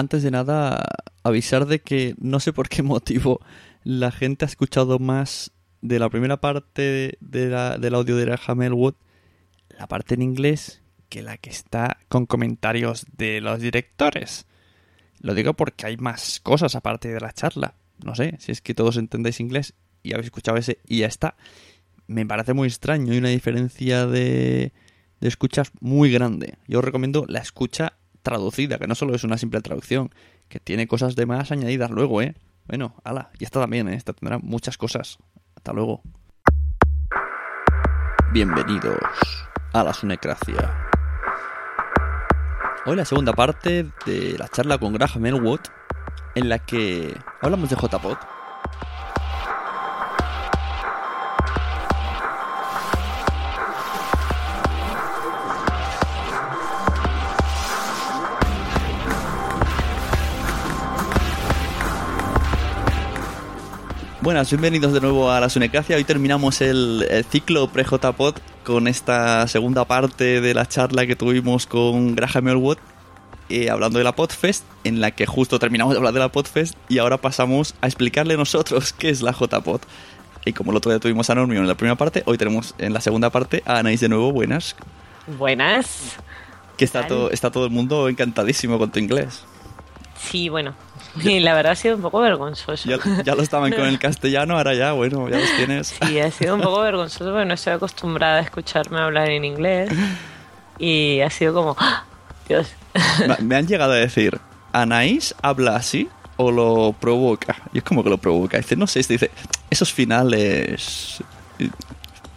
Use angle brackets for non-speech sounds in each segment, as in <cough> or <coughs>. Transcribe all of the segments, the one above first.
Antes de nada, avisar de que no sé por qué <laughs> motivo la gente ha escuchado más de la primera parte de la- del audio de Graham Elwood, la parte en inglés, que la que está con comentarios de los directores. Lo digo porque hay más cosas aparte de la charla. No sé, si es que todos entendéis inglés y habéis escuchado ese y ya está. Me parece muy extraño y una diferencia de, de escuchas muy grande. Yo os recomiendo la escucha traducida, que no solo es una simple traducción, que tiene cosas de más añadidas luego, ¿eh? Bueno, ala, y esta también, ¿eh? Esta tendrá muchas cosas. Hasta luego. Bienvenidos a la Sunecracia. Hoy la segunda parte de la charla con Graham Elwood, en la que hablamos de JPod. Buenas, bienvenidos de nuevo a la Sunecracia. Hoy terminamos el, el ciclo pre-JPod con esta segunda parte de la charla que tuvimos con Graham Elwood eh, hablando de la Podfest, en la que justo terminamos de hablar de la Podfest y ahora pasamos a explicarle nosotros <laughs> qué es la JPod. Y como el otro día tuvimos a Normion en la primera parte, hoy tenemos en la segunda parte a Anaís de nuevo. Buenas. Buenas. Que está todo, está todo el mundo encantadísimo con tu inglés. Sí, bueno. <laughs> Y la verdad ha sido un poco vergonzoso. Ya, ya lo estaban con el <laughs> castellano, ahora ya, bueno, ya los tienes. <laughs> Sí, ha sido un poco vergonzoso porque no estoy acostumbrada a escucharme hablar en inglés. Y ha sido como, ¡ah! Dios. Me- han llegado a decir, ¿Anaís habla así o lo provoca? Y es como que lo provoca. Dice, no sé, dice, esos finales...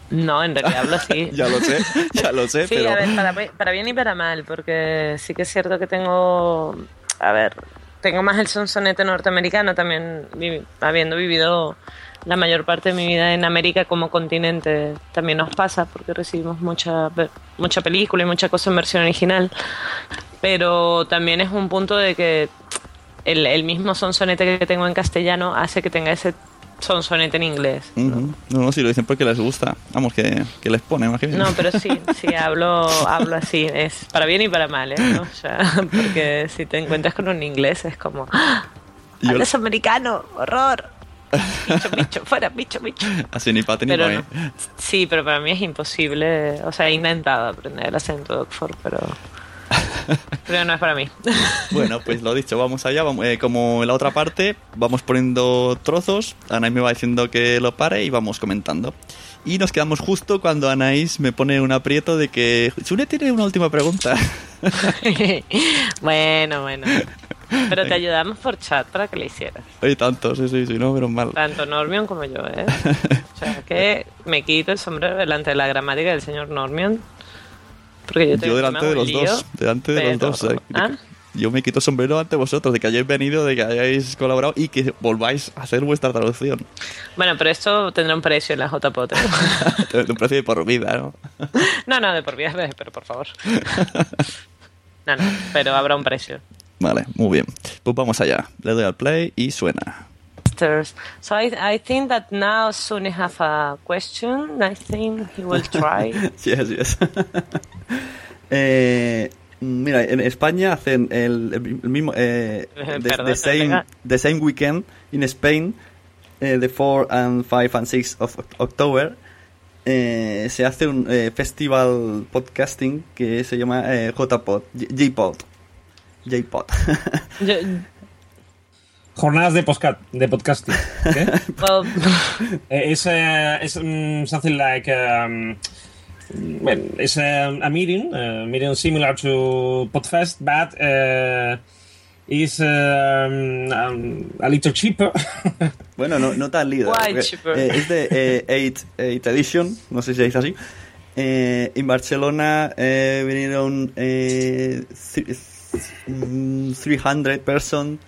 No, en realidad hablo así. ya lo sé, ya lo sé, Sí, pero... a ver, para, para bien y para mal, porque sí que es cierto que tengo, a ver, tengo más el sonsonete norteamericano también, habiendo vivido la mayor parte de mi vida en América como continente, también nos pasa porque recibimos mucha, mucha película y mucha cosa en versión original, pero también es un punto de que el, el mismo sonsonete que tengo en castellano hace que tenga ese sonsonete en inglés. No, no, si lo dicen porque les gusta. Vamos, que, que les pone, imagínate. No, pero sí, sí, hablo, hablo así, es para bien y para mal, ¿eh? ¿no? O sea, <laughs> porque si te encuentras con un inglés es como, ¡Ah! Hablas americano, horror, bicho, bicho, fuera, bicho, bicho. Así ni pate ni Pero no. Sí, pero para mí es imposible, o sea, he intentado aprender el acento de Oxford, pero, <laughs> pero no es para mí. <laughs> Bueno, pues lo dicho, vamos allá. Vamos, eh, como en la otra parte, vamos poniendo trozos. Anaís me va diciendo que lo pare y vamos comentando. Y nos quedamos justo cuando Anaís me pone un aprieto de que Sune tiene una última pregunta. <laughs> bueno, bueno. Pero te ayudamos por chat para que le hicieras. Hay tantos, sí, sí, sí, no, pero mal. Tanto Normion como yo, ¿eh? O sea, que me quito el sombrero delante de la gramática del señor Normion. Porque yo, delante de los dos, delante de los pero- dos. eh. ¿Ah? Yo me quito sombrero ante vosotros, de que hayáis venido, de que hayáis colaborado y que volváis a hacer vuestra traducción. Bueno, pero esto tendrá un precio en la JPOT. <laughs> Un precio de por vida, ¿no? <laughs> No, no, de por vida, pero por favor. <laughs> No, no, pero habrá un precio. Vale, muy bien. Pues vamos allá. Le doy al play y suena. Masters. So I, I think that now Sune have a question. I think he will try. <laughs> Yes, yes. <laughs> eh, mira, en España hacen el, el mismo. Eh, <laughs> the, Perdón, the same, the same weekend in Spain, eh, the 4 and 5 and 6 of October. eh, se hace un eh, festival podcasting que se llama eh, JPod, JPod. JPod. Jornadas de, podcast, de podcasting. ¿Qué? <laughs> well, Eh, it's, uh, it's um, something like um, well, it's a, a meeting, a meeting similar to Podfest, but uh, is um, um, a little cheaper. <laughs> Bueno, no, no tan líder. Why cheaper? eh, es de 8 edition, no sé si se dice así. Eh, en Barcelona eh, vinieron eh, th- mm, 300 person.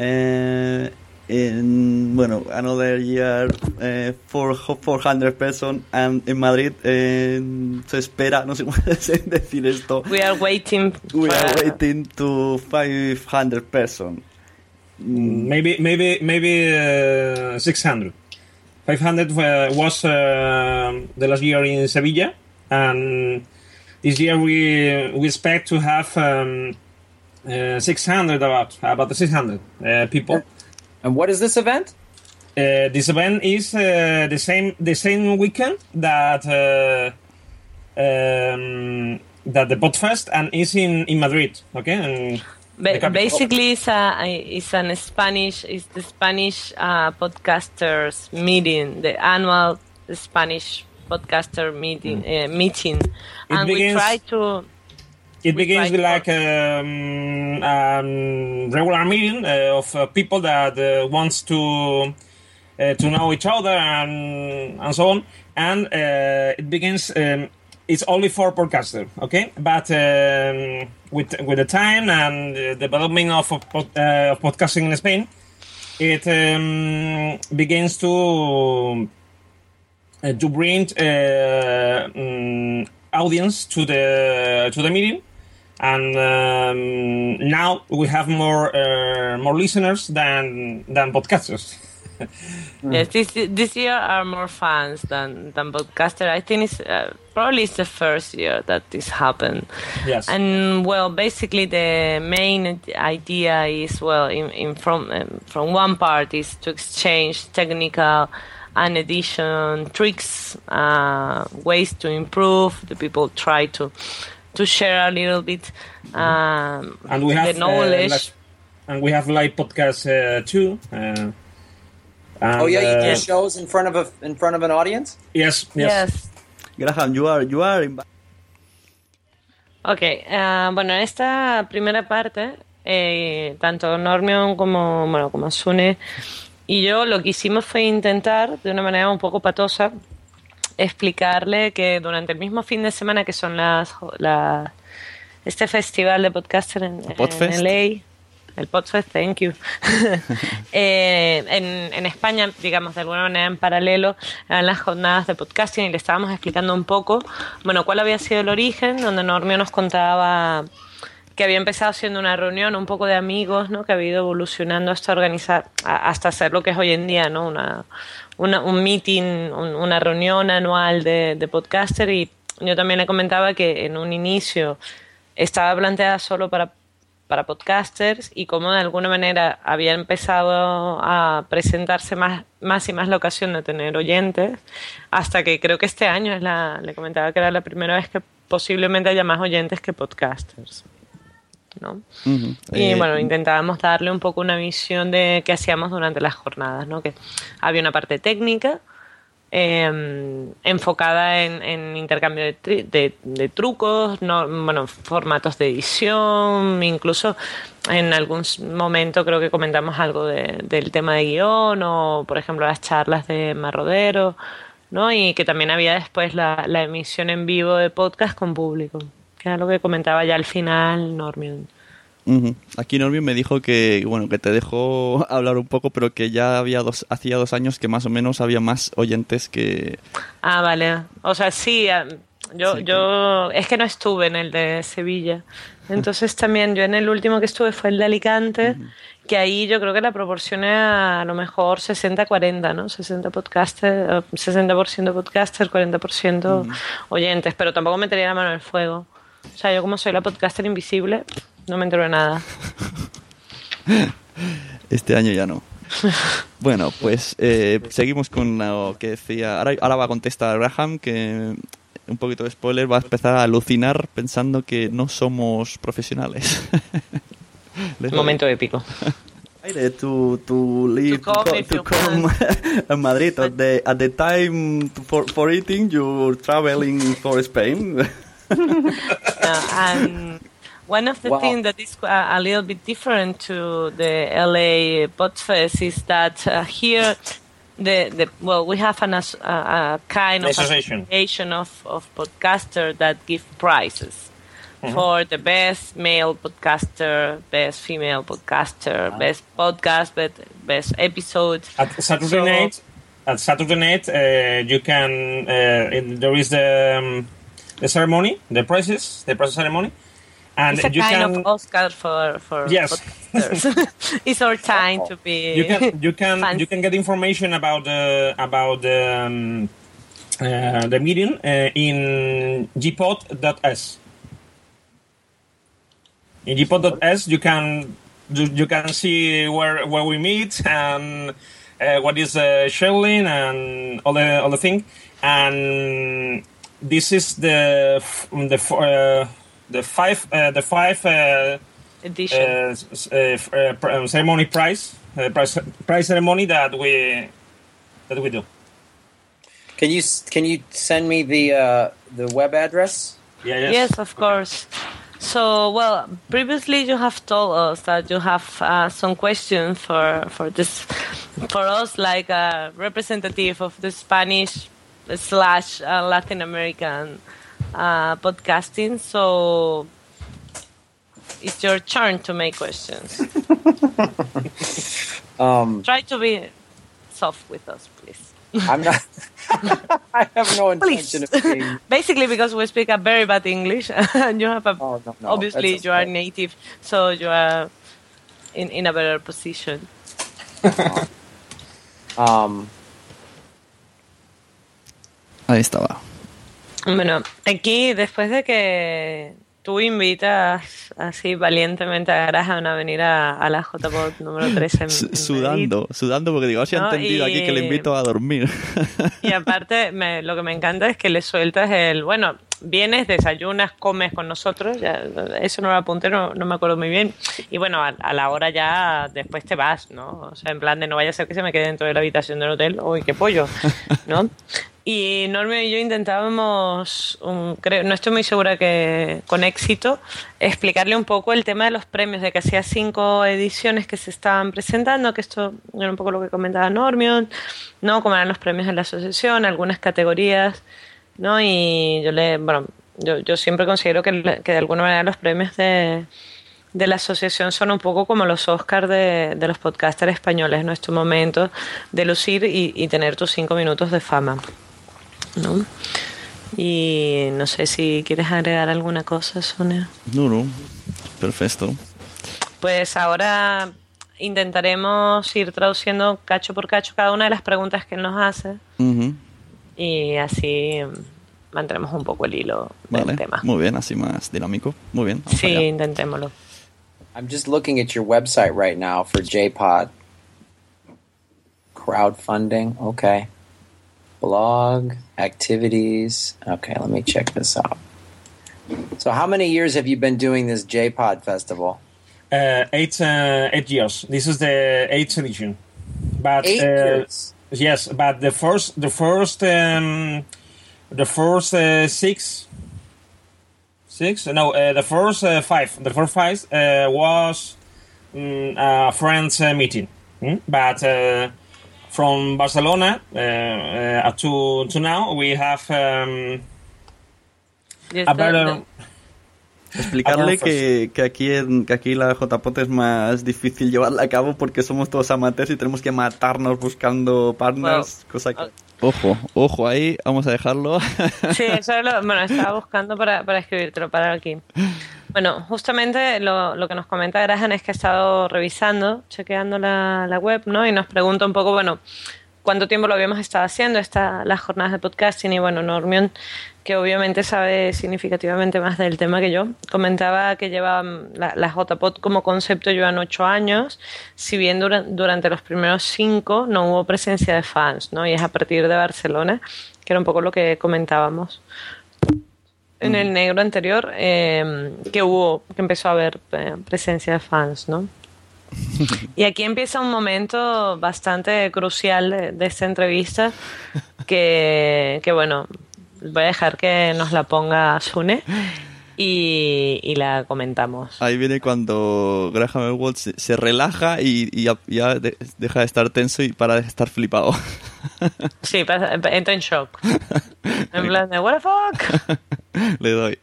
Eh, en, bueno, another year, eh, four- 400 person. And in Madrid eh, se espera, no sé cómo <laughs> decir esto. We are waiting. We are waiting to 500 person. Maybe, maybe, maybe uh, 600. 500 uh, was uh, the last year in Sevilla, and this year we we expect to have um, uh, 600 about about the 600 uh, people. And what is this event? Uh, this event is uh, the same the same weekend that uh, um, that the Podfest and is in in Madrid. Okay, and Ba- basically, it's a it's an Spanish it's the Spanish uh, podcasters meeting, the annual Spanish podcaster meeting uh, meeting, and we try to It begins with like um, um, regular meeting uh, of uh, people that uh, wants to uh, to know each other and and so on. And uh, it begins. Um, it's only for podcaster, okay? But um, with with the time and the development of pod, uh, of podcasting in Spain, it um, begins to to bring uh, mm, audience to the to the meeting and um, now we have more uh, more listeners than than podcasters <laughs> yes this this year are more fans than than podcaster. I think it's uh, probably it's the first year that this happened. yes And well, basically the main idea is well, in, in from um, from one part is to exchange technical and edition tricks, uh, ways to improve. The people try to to share a little bit um, and we have the knowledge. uh, like- and we have live podcasts uh, too uh, and, oh yeah, you do uh, shows in front of a in front of an audience. yes yes, yes. Graham, you are, you are in Ok, eh, bueno, en esta primera parte, eh, tanto Normion como, bueno, como Sune y yo lo que hicimos fue intentar, de una manera un poco patosa, explicarle que durante el mismo fin de semana que son las, la- este festival de podcaster en, en LA, el Podfest, thank you, <laughs> Eh, en, en España, digamos, de alguna manera en paralelo, eran las jornadas de podcasting y le estábamos explicando un poco, bueno, cuál había sido el origen, donde Normio nos contaba que había empezado siendo una reunión un poco de amigos, ¿no? Que había ido evolucionando hasta organizar, a- hasta hacer lo que es hoy en día, ¿no? Una, una- un meeting, un- una reunión anual de, de podcaster y yo también le comentaba que en un inicio estaba planteada solo para para podcasters y cómo de alguna manera había empezado a presentarse más, más y más la ocasión de tener oyentes, hasta que creo que este año es la, le comentaba que era la primera vez que posiblemente haya más oyentes que podcasters. ¿No? Y Eh, bueno, intentábamos darle un poco una visión de qué hacíamos durante las jornadas, ¿no? Que había una parte técnica eh, enfocada en, en intercambio de, tri- de- de trucos, no, bueno, formatos de edición, incluso en algún momento creo que comentamos algo de- del tema de guion o, por ejemplo, las charlas de Marrodero, ¿no? Y que también había después la, la emisión en vivo de podcast con público, era lo que comentaba ya al final Normion. Ujú. Aquí Normion me dijo que, bueno, que te dejó <laughs> hablar un poco, pero que ya había dos, hacía dos años que más o menos había más oyentes que... Ah, vale. O sea, sí, yo, Sí, yo es que no estuve en el de Sevilla. <laughs> Entonces también yo en el último que estuve fue el de Alicante, que ahí yo creo que la proporción a lo mejor 60-40, ¿no? 60 podcaster, eh, 60% podcaster, 40% oyentes, pero tampoco metería la mano en el fuego. O sea, yo como soy la podcaster invisible, no me entero de nada. <laughs> Este año ya no. <laughs> Bueno, pues eh, seguimos con lo que decía. Ahora, ahora va a contestar Graham, que un poquito de spoiler, va a empezar a alucinar pensando que no somos profesionales. <laughs> Momento épico. Aire, to to leave To come to, come Madrid at the at the time for for eating you're traveling for Spain. <laughs> And one of the Wow. things that is a, a little bit different to the LA Podfest is that uh, here the, the well, we have an as, a, a kind of Association. of of podcaster that give prizes for the best male podcaster, best female podcaster, best podcast, best best episode. At Saturday So- night, at Saturday night, uh, you can. Uh, in, there is the um, the ceremony, the prizes, the prize ceremony, and It's a you kind can. of Oscar for for Yes. <laughs> it's our time to be. you can you can fancy. you can get information about the about the um, uh, the meeting uh, in gpod.s. In gpod.s, you can you, you can see where where we meet and uh, what is uh, Sherlin and all the all the thing. And this is the the f- uh, the five uh, the five. Uh, edition. uh, s- uh, f- uh, pr- um, ceremony prize, uh, prize, prize ceremony that we that we do. Can you can you send me the uh, the web address? Yeah, yes. Yes, of course. So, well, previously you have told us that you have uh, some questions for for this for us, like a representative of the Spanish slash uh, Latin American uh, podcasting. So, it's your turn to make questions. <laughs> Um, Try to be soft with us, please. I'm not. <laughs> I have no Please. intention of being. <laughs> Basically, because we speak a very bad English, and you have a Oh no, no. obviously you are native so you are in, in a better position Um, Ahí estaba. bueno aquí después de que tú invitas así valientemente a Graham a venir a, a la JPod número <laughs> 3 en, Su- en Sudando, sudando porque digo, si ha No, entendido aquí que le invito a dormir. <laughs> Y aparte me- lo que me encanta es que le sueltas el bueno vienes desayunas comes con nosotros ya, eso no lo apunté no, no me acuerdo muy bien y bueno a, a la hora ya después te vas no o sea en plan de no vaya a ser que se me quede dentro de la habitación del hotel uy qué pollo no <laughs> y Normio y yo intentábamos, um, creo, no estoy muy segura que con éxito, explicarle un poco el tema de los premios, de que hacía cinco ediciones que se estaban presentando, que esto era un poco lo que comentaba Normion, ¿no? Como eran los premios de la asociación, algunas categorías, ¿no? Y yo le, bueno, yo, yo siempre considero que, de alguna manera los premios de, la asociación son un poco como los Oscars de, de los podcasters españoles, ¿no? Este momento de lucir y, y tener tus cinco minutos de fama. ¿No? Y no sé si quieres agregar alguna cosa, Sonia. No, no. Perfecto. Pues ahora intentaremos ir traduciendo cacho por cacho cada una de las preguntas que nos hace y así mantendremos un poco el hilo del Vale. tema. Muy bien, así más dinámico. Muy bien. vamos Sí, allá. intentémoslo. I'm just looking at your website right now for JPod. Crowdfunding. Okay. Blog activities. Okay, let me check this out. So, how many years have you been doing this JPod festival? Uh, eight uh, eight years. This is the eighth edition. But Eight uh, years. yes, but the first the first um, the first uh, six six no uh, the first uh, five the first five uh, was mm, a friends uh, meeting, Hmm? but. From Barcelona uh, uh, to to now, we have um, Y a better Explicarle Hablamos que, que aquí en, que aquí la JPOT es más difícil llevarla a cabo porque somos todos amateurs y tenemos que matarnos buscando partners, Well, cosa que... uh, Ojo, ojo ahí, vamos a dejarlo. <laughs> Sí, eso es lo, bueno, estaba buscando para, para escribírtelo, para aquí. Bueno, justamente lo, lo que nos comenta Graham es que ha estado revisando, chequeando la, la web, ¿no? Y nos pregunta un poco, bueno, cuánto tiempo lo habíamos estado haciendo, esta, las jornadas de podcasting, y bueno, Normion, que obviamente sabe significativamente más del tema que yo, comentaba que lleva mm, la, la JPod como concepto llevan ocho años, si bien dura- durante los primeros cinco no hubo presencia de fans, ¿no? Y es a partir de Barcelona, que era un poco lo que comentábamos. En el negro anterior eh, que hubo que empezó a haber eh, presencia de fans no y aquí empieza un momento bastante crucial de, de esta entrevista que, que bueno voy a dejar que nos la ponga Sune y, y la comentamos Ahí viene cuando Graham Elwood se, se relaja y, y ya, ya de- deja de estar tenso y para de estar flipado. Sí, pasa- entra en shock. <laughs> En plan de, what the fuck? <laughs> Le doy.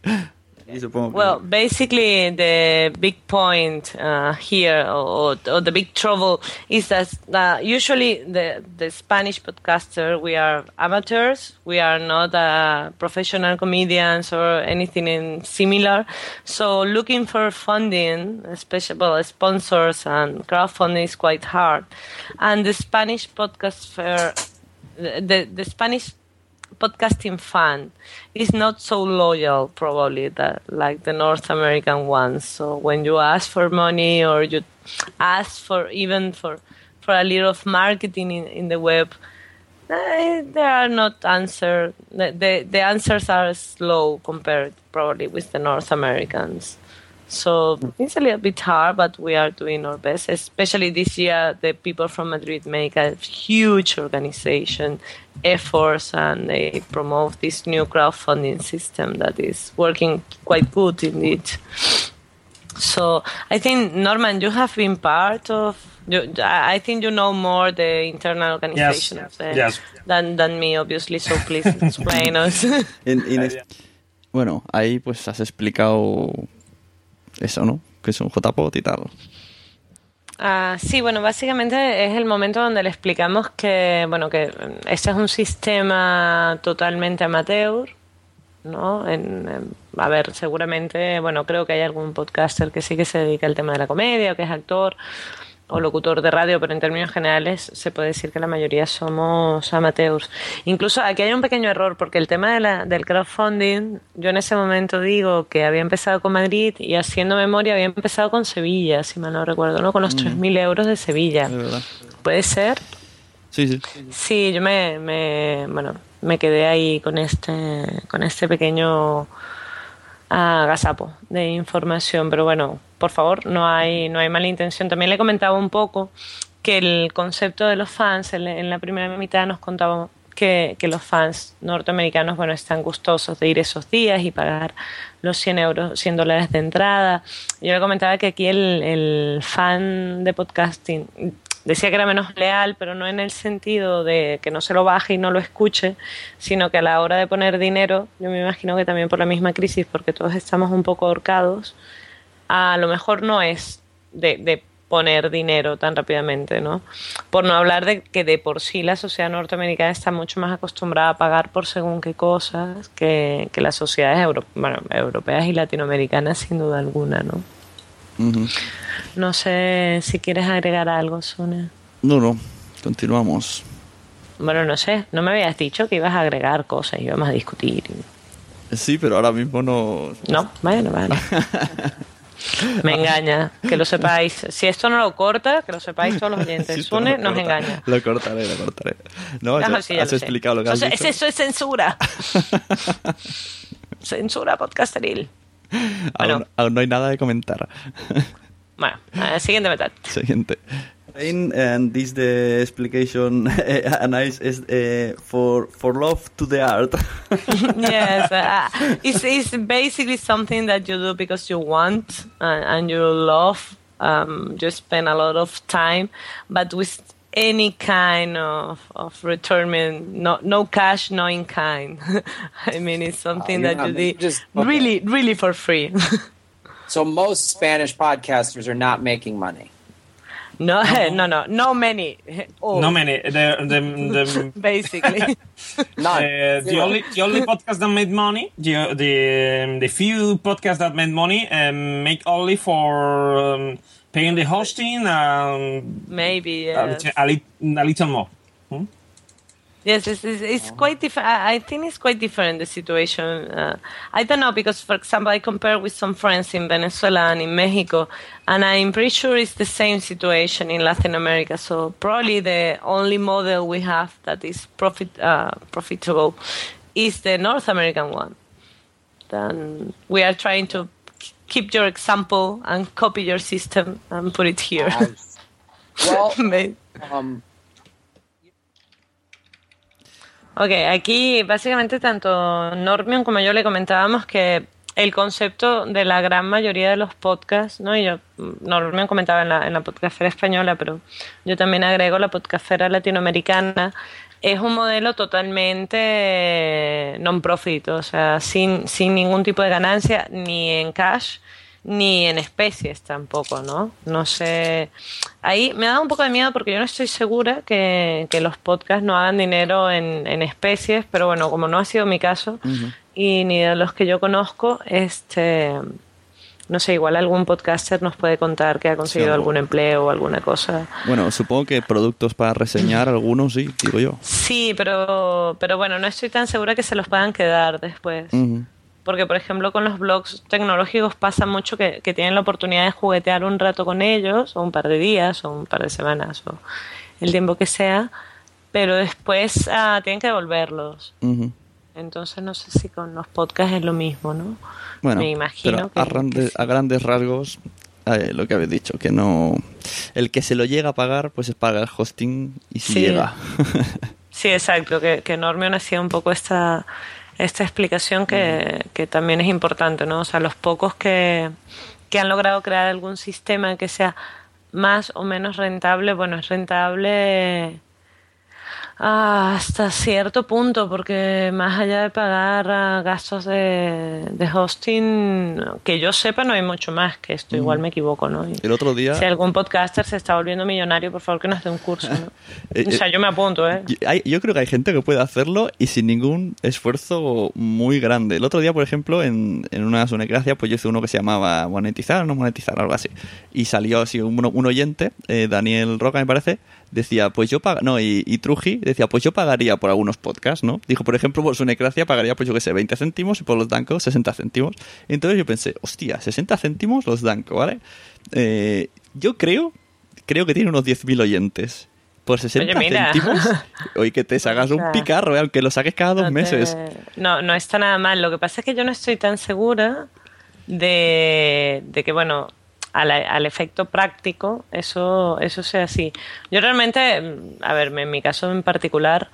Well, basically, the big point uh, here, or, or the big trouble, is that uh, usually the the Spanish podcaster we are amateurs. We are not uh, professional comedians or anything in similar. So looking for funding, especially sponsors and crowdfunding is quite hard. And the Spanish podcast fair, the the Spanish podcasting fan is not so loyal probably that like the North American ones. So when you ask for money or you ask for even for for a little of marketing in, in the web, eh, there are not answer. The the answers are slow compared probably with the North Americans. So it's a little bit hard, but we are doing our best. Especially this year, the people from Madrid make a huge organization efforts and they promote this new crowdfunding system that is working quite good indeed. So I think Norman, you have been part of. You, I I think you know more the internal organization of the, yes. than than me, obviously. So please <laughs> explain us. <laughs> En- en es- Bueno, ahí pues has explicado eso, ¿no? Que es un JPOT y tal. Ah, sí, bueno, básicamente es el momento donde le explicamos que, bueno, que este es un sistema totalmente amateur, ¿no? En- a ver, seguramente, bueno, creo que hay algún podcaster que sí que se dedica al tema de la comedia, o que es actor o locutor de radio, pero en términos generales se puede decir que la mayoría somos amateurs. Incluso aquí hay un pequeño error, porque el tema de la- del crowdfunding, yo en ese momento digo que había empezado con Madrid y haciendo memoria había empezado con Sevilla, si mal no recuerdo, ¿no? Con los 3.000 euros de Sevilla. De verdad. ¿Puede ser? Sí, sí. Sí, yo me, me, bueno, me quedé ahí con este, con este pequeño ah, agasapo de información, pero bueno, por favor, no hay, no hay mala intención. También le comentaba un poco que el concepto de los fans, en, la primera mitad nos contaba que, que los fans norteamericanos, bueno, están gustosos de ir esos días y pagar los 100 euros, 100 dólares de entrada. Yo le comentaba que aquí el, el fan de podcasting decía que era menos leal, pero no en el sentido de que no se lo baje y no lo escuche, sino que a la hora de poner dinero, yo me imagino que también por la misma crisis, porque todos estamos un poco ahorcados, a lo mejor no es de, de poner dinero tan rápidamente, ¿no? Por no hablar de que de por sí la sociedad norteamericana está mucho más acostumbrada a pagar por según qué cosas que, que las sociedades euro- bueno, europeas y latinoamericanas sin duda alguna, ¿no? No sé si quieres agregar algo, Sune. No, no. Continuamos. Bueno, no sé, no me habías dicho que ibas a agregar cosas, íbamos a discutir. Sí, pero ahora mismo no. No, bueno, vale. <laughs> Me engaña, que lo sepáis. Si esto no lo corta, que lo sepáis todos los <laughs> oyentes. Pero Sune nos corta- engaña. Lo cortaré, lo cortaré. No, Ah, ya sí, ya has lo sé. explicado lo que has Eso, dicho. eso es censura. <laughs> censura podcasteril. Aún, bueno. aún no hay nada de comentar. Bueno, eh, siguiente metad. Siguiente. And this the explication and is, is uh, for for love to the art. <laughs> yes, uh, it's, it's basically something that you do because you want uh, and you love. Um, you spend a lot of time, but with any kind of, of return, no no cash, no in kind. <laughs> I mean, it's something you're that you making- did just- okay. really, really for free. <laughs> So most Spanish podcasters are not making money. No, <laughs> no, no, no many. All, <laughs> No many. The, the, the, <laughs> basically. None. Uh, the only the only podcast that made money, the the the few podcasts that made money, um, make only for um, paying the hosting and Maybe. a, Yes. little, a, lit- a little more. Yes, it's, it's, it's quite different. I I think it's quite different the situation. Uh, I don't know because, for example, I compare with some friends in Venezuela and in Mexico, and I'm pretty sure it's the same situation in Latin America. So probably the only model we have that is profit uh, profitable is the North American one. Then we are trying to keep your example and copy your system and put it here. Well, <laughs> um, Ok, aquí básicamente tanto Normion como yo le comentábamos que el concepto de la gran mayoría de los podcasts, ¿no? Y yo, mm, Normion comentaba en la, en la podcastera española, pero yo también agrego la podcastera latinoamericana, es un modelo totalmente non-profit, o sea, sin, sin ningún tipo de ganancia, ni en cash, ni en especies tampoco, ¿no? No sé. Ahí me da un poco de miedo porque yo no estoy segura que, que los podcasts no hagan dinero en, en, especies, pero bueno, como no ha sido mi caso y ni de los que yo conozco, este. No sé, igual algún podcaster nos puede contar que ha conseguido Sí, algún empleo o alguna cosa. Bueno, supongo que productos para reseñar, algunos sí, digo yo. Sí, pero, pero bueno, no estoy tan segura que se los puedan quedar después. Porque, por ejemplo, con los blogs tecnológicos pasa mucho que, que tienen la oportunidad de juguetear un rato con ellos, o un par de días, o un par de semanas, o el tiempo que sea, pero después ah, tienen que devolverlos. Entonces no sé si con los podcasts es lo mismo, ¿no? Bueno, Me imagino pero que- a, grandes, sí. a grandes rasgos, eh, lo que habéis dicho, que no... El que se lo llega a pagar, pues es paga el hosting y si Sí. llega. Sí, exacto, que, que Normion hacía un poco esta, esta explicación que, que también es importante, ¿no? O sea, los pocos que, que han logrado crear algún sistema que sea más o menos rentable, bueno, es rentable hasta cierto punto, porque más allá de pagar ah, gastos de, de hosting, que yo sepa no hay mucho más que esto, igual me equivoco, ¿no? Y El otro día... si algún podcaster se está volviendo millonario, por favor que nos dé un curso, ¿no? Eh, O sea, eh, yo me apunto, ¿eh? Yo, hay- yo creo que hay gente que puede hacerlo y sin ningún esfuerzo muy grande. El otro día, por ejemplo, en, en una Sunecracia, pues yo hice uno que se llamaba monetizar o no monetizar, algo así. Y salió así un, un oyente, eh, Daniel Roca me parece, decía, pues yo pag no, y, y Truji decía, pues yo pagaría por algunos podcasts, ¿no? Dijo, por ejemplo, por Sunecracia pagaría, pues yo que sé, 20 céntimos y por los Danco 60 céntimos. Entonces yo pensé, hostia, 60 céntimos los Danco, ¿vale? Eh, yo creo, creo que tiene unos 10.000 oyentes. Por 60 Oye, céntimos, oye, que te sacas un <laughs> picarro, ¿eh? aunque lo saques cada dos No te- meses. No, no está nada mal. Lo que pasa es que yo no estoy tan segura de, de que, bueno, al, al efecto práctico eso, eso sea así. Yo realmente, a ver, en mi caso en particular,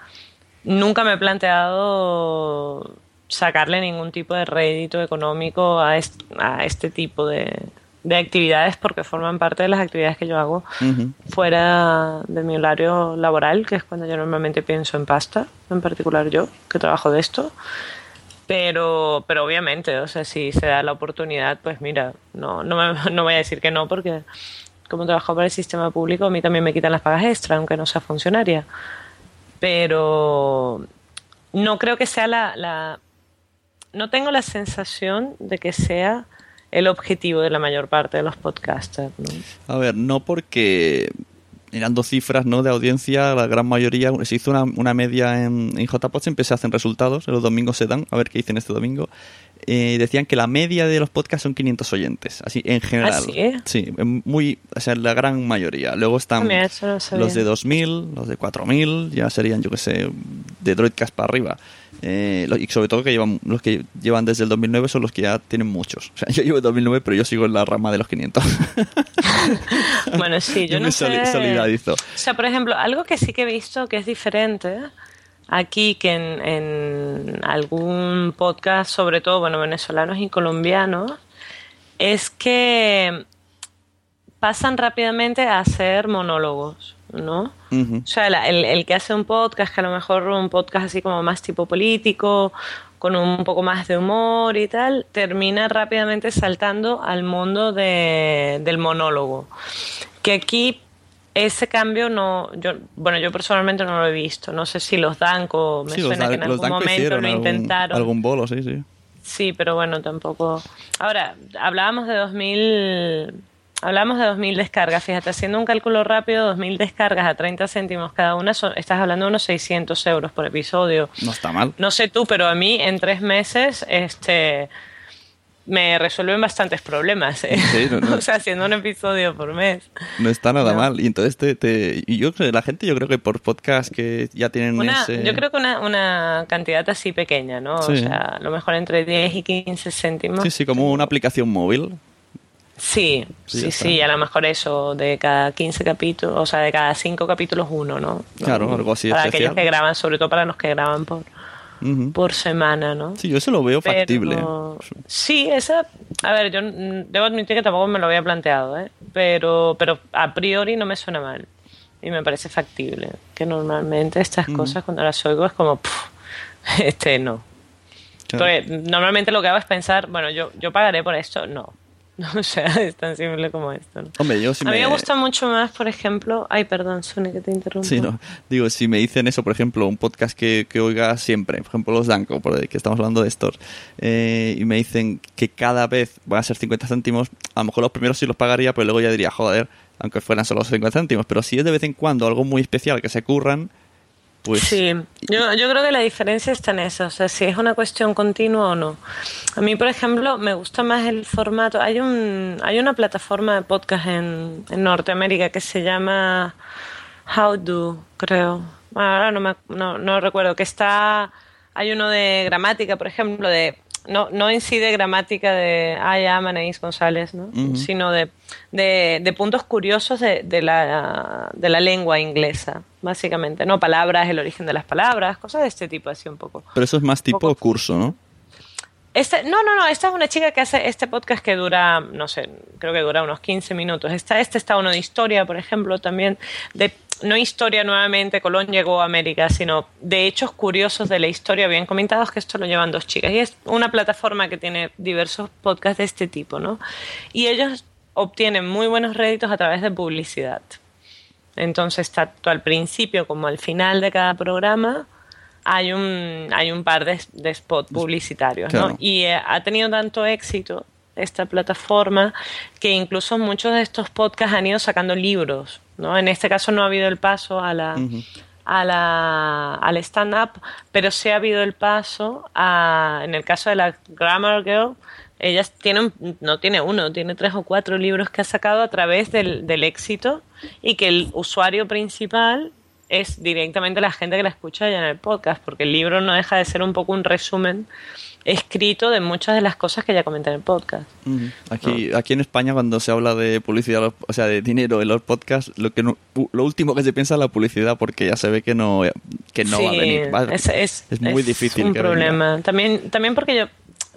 nunca me he planteado sacarle ningún tipo de rédito económico a este, a este tipo de, de actividades porque forman parte de las actividades que yo hago fuera de mi horario laboral, que es cuando yo normalmente pienso en pasta, en particular yo, que trabajo de esto. Pero, pero obviamente, o sea, si se da la oportunidad, pues mira, no, no, me- <laughs> no voy a decir que no, porque como trabajo para el sistema público, a mí también me quitan las pagas extra, aunque no sea funcionaria. Pero no creo que sea la, la no tengo la sensación de que sea el objetivo de la mayor parte de los podcasters. ¿no? A ver, no porque mirando cifras ¿no? de audiencia, la gran mayoría se hizo una, una media en, en JPod, siempre se hacen resultados, los domingos se dan, a ver qué dicen este domingo. Eh, decían que la media de los podcasts son 500 oyentes, así en general. ¿Ah, sí? Sí, muy, o sea, la gran mayoría. Luego están Mira, no los de 2000, los de 4000, ya serían, yo que sé, de Droidcast para arriba. Eh, y sobre todo que llevan los que llevan desde el 2009 son los que ya tienen muchos. O sea, <laughs> yo llevo el 2009, pero yo sigo en la rama de los 500. <laughs> Bueno, sí, <laughs> yo no sé. solidarizo. O sea, por ejemplo, algo que sí que he visto que es diferente aquí que en, en algún podcast, sobre todo, bueno, venezolanos y colombianos, es que pasan rápidamente a hacer monólogos, ¿no? O sea, la- el, el que hace un podcast, que a lo mejor un podcast así como más tipo político, con un poco más de humor y tal, termina rápidamente saltando al mundo de- del monólogo. Que aquí ese cambio no, yo, bueno, yo personalmente no lo he visto. No sé si los Danco, me Sí, los, suena que en algún momento lo intentaron. algún bolo, sí, sí. Sí, pero bueno, tampoco. Ahora, hablábamos de 2000. Hablábamos de 2.000 descargas. Fíjate, haciendo un cálculo rápido, 2.000 descargas a 30 céntimos cada una, son- estás hablando de unos 600 euros por episodio. No está mal. No sé tú, pero a mí en tres meses este, me resuelven bastantes problemas. ¿eh? Sí, no, no. <laughs> o sea, haciendo un episodio por mes. No está nada No. mal. Y entonces te, te- y yo la gente, yo creo que por podcast que ya tienen Una, ese... Yo creo que una, una cantidad así pequeña, ¿no? Sí. O sea, a lo mejor entre 10 y 15 céntimos. Sí, sí, como una aplicación móvil. Sí, Sí, sí, a lo mejor eso, de cada 15 capítulos, o sea, de cada 5 capítulos uno, ¿no? Claro, algo así Para especial. aquellos que graban, sobre todo para los que graban por, por semana, ¿no? Sí, yo eso lo veo Pero- factible. Sí, esa, a ver, yo debo admitir que tampoco me lo había planteado, ¿eh? Pero, pero a priori no me suena mal. y me parece factible. Que normalmente estas cosas cuando las oigo es como, "Puf, <laughs> este no. Claro. Entonces, normalmente lo que hago es pensar, bueno, yo, yo pagaré por esto, no. <laughs> O sea, es tan simple como esto. ¿no? Hombre, yo si a mí me... me gusta mucho más, por ejemplo, ay, perdón, Sune, que te interrumpo. Sí, no. Digo, si me dicen eso, por ejemplo, un podcast que, que oiga siempre, por ejemplo, los Danco, por el que estamos hablando de estos, eh, y me dicen que cada vez van a ser 50 céntimos, a lo mejor los primeros sí los pagaría, pero luego ya diría, joder, aunque fueran solo 50 céntimos, pero si es de vez en cuando algo muy especial que se curran, pues... Sí, yo, yo creo que la diferencia está en eso, o sea, si es una cuestión continua o no. A mí, por ejemplo, me gusta más el formato. Hay un hay una plataforma de podcast en, en Norteamérica que se llama How Do, creo. Ahora no, me, no, no recuerdo, que está... Hay uno de gramática, por ejemplo, de... No, no en sí de gramática de I am Anaís González, ¿no? Sino de, de, de puntos curiosos de, de, la, de la lengua inglesa, básicamente, ¿no? Palabras, el origen de las palabras, cosas de este tipo, así un poco. Pero eso es más tipo Poco. curso, ¿no? No, no, no, esta es una chica que hace este podcast que dura, no sé, creo que dura unos 15 minutos. Está, este está uno de historia, por ejemplo, también, de no historia nuevamente, Colón llegó a América, sino de hechos curiosos de la historia bien comentados, que esto lo llevan dos chicas. Y es una plataforma que tiene diversos podcasts de este tipo, ¿no? Y ellos obtienen muy buenos réditos a través de publicidad. Entonces, tanto al principio como al final de cada programa hay un, hay un par de, de spots publicitarios. Claro. ¿no? Y eh, ha tenido tanto éxito esta plataforma que incluso muchos de estos podcasts han ido sacando libros. ¿no? En este caso no ha habido el paso a la, a la, al stand-up, pero sí ha habido el paso a, en el caso de la Grammar Girl, ella tiene no tiene uno, tiene tres o cuatro libros que ha sacado a través del, del éxito y que el usuario principal es directamente la gente que la escucha ya en el podcast, porque el libro no deja de ser un poco un resumen escrito de muchas de las cosas que ella comenta en el podcast. Aquí, aquí en España cuando se habla de publicidad, o sea, de dinero en los podcasts, lo que no- lo último que se piensa es la publicidad porque ya se ve que no que no va a venir. Va- Es, es- es muy es difícil un que venga. problema. También, también porque yo,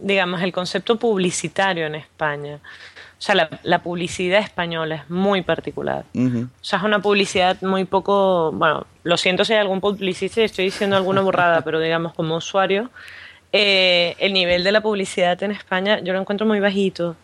digamos, el concepto publicitario en España, sea, la, la publicidad española es muy particular. Ujú. O sea, es una publicidad muy poco. Bueno, lo siento si hay algún publicista y estoy diciendo alguna burrada, pero digamos, como usuario, eh, el nivel de la publicidad en España yo lo encuentro muy bajito.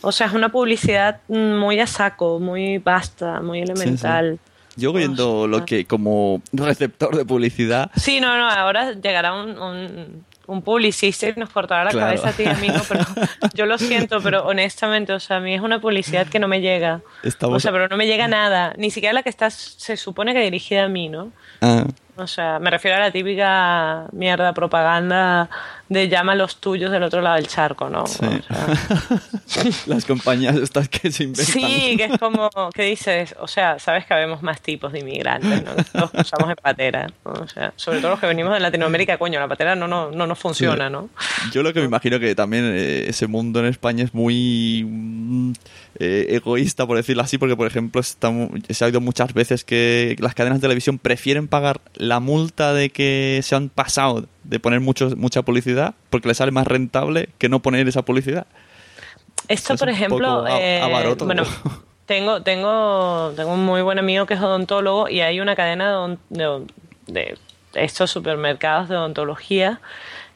O sea, es una publicidad muy a saco, muy vasta, muy elemental. Yo viendo lo que como receptor de publicidad, Sí, no, no, ahora llegará un, un, un publicista y nos cortará la Claro. cabeza a ti y a mí, no, pero <laughs> yo lo siento, pero honestamente, o sea, a mí es una publicidad que no me llega. Estamos- O sea, pero no me llega nada, ni siquiera la que está, se supone que dirigida a mí, ¿no? ah, O sea, me refiero a la típica mierda propaganda de llama a los tuyos del otro lado del charco, ¿no? sí. O sea, <laughs> las compañías estas que se inventan. Sí, que es como, ¿qué dices? O sea, sabes que habemos más tipos de inmigrantes, ¿no? Que usamos en patera. ¿no? O sea, sobre todo los que venimos de Latinoamérica, coño, la patera no, no, no nos funciona, ¿no? Yo lo que me imagino que también eh, ese mundo en España es muy mm, eh, egoísta, por decirlo así, porque, por ejemplo, está se ha oído muchas veces que las cadenas de televisión prefieren pagar la multa de que se han pasado de poner mucho, mucha publicidad porque les sale más rentable que no poner esa publicidad. Esto, Es por ejemplo, eh, bueno, tengo, tengo, tengo un muy buen amigo que es odontólogo y hay una cadena de, odon- de, de estos supermercados de odontología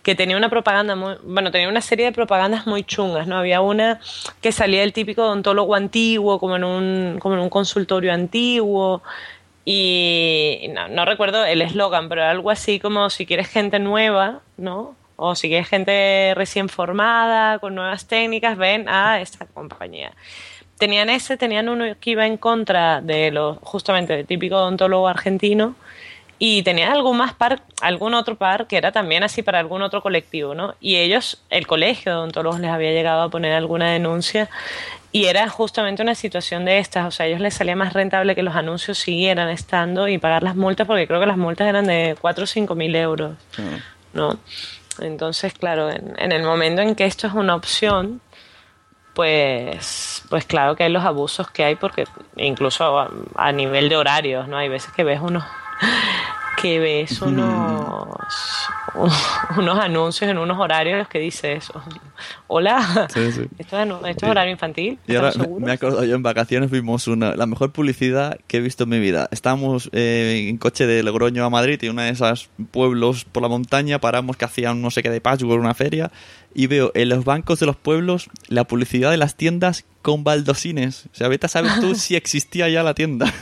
que tenía una propaganda muy, bueno, tenía una serie de propagandas muy chungas, ¿no? Había una que salía el típico odontólogo antiguo, como en un, como en un consultorio antiguo, y no, no recuerdo el eslogan, pero algo así como si quieres gente nueva, ¿no? O si quieres gente recién formada, con nuevas técnicas, ven a esta compañía. Tenían ese, tenían uno que iba en contra de lo justamente del típico odontólogo argentino y tenían algún más par, algún otro par que era también así para algún otro colectivo, ¿no? Y ellos, el colegio de odontólogos les había llegado a poner alguna denuncia y era justamente una situación de estas, o sea, a ellos les salía más rentable que los anuncios siguieran estando y pagar las multas porque creo que las multas eran de 4 o 5 mil euros, ¿no? Entonces, claro, en, en el momento en que esto es una opción, pues, pues claro que hay los abusos que hay porque incluso a, a nivel de horarios, ¿no? Hay veces que ves unos <laughs> que ves unos, <laughs> unos anuncios en unos horarios que dice eso. Hola, Sí, sí. <laughs> ¿esto es, esto es horario infantil? Y ahora ¿Estamos me, acordado yo en vacaciones vimos una, la mejor publicidad que he visto en mi vida. Estábamos eh, en coche de Logroño a Madrid y una de esas pueblos por la montaña paramos que hacían no sé qué de patchwork, una feria y veo en los bancos de los pueblos la publicidad de las tiendas con baldosines. O sea, vete a saber tú si existía ya la tienda.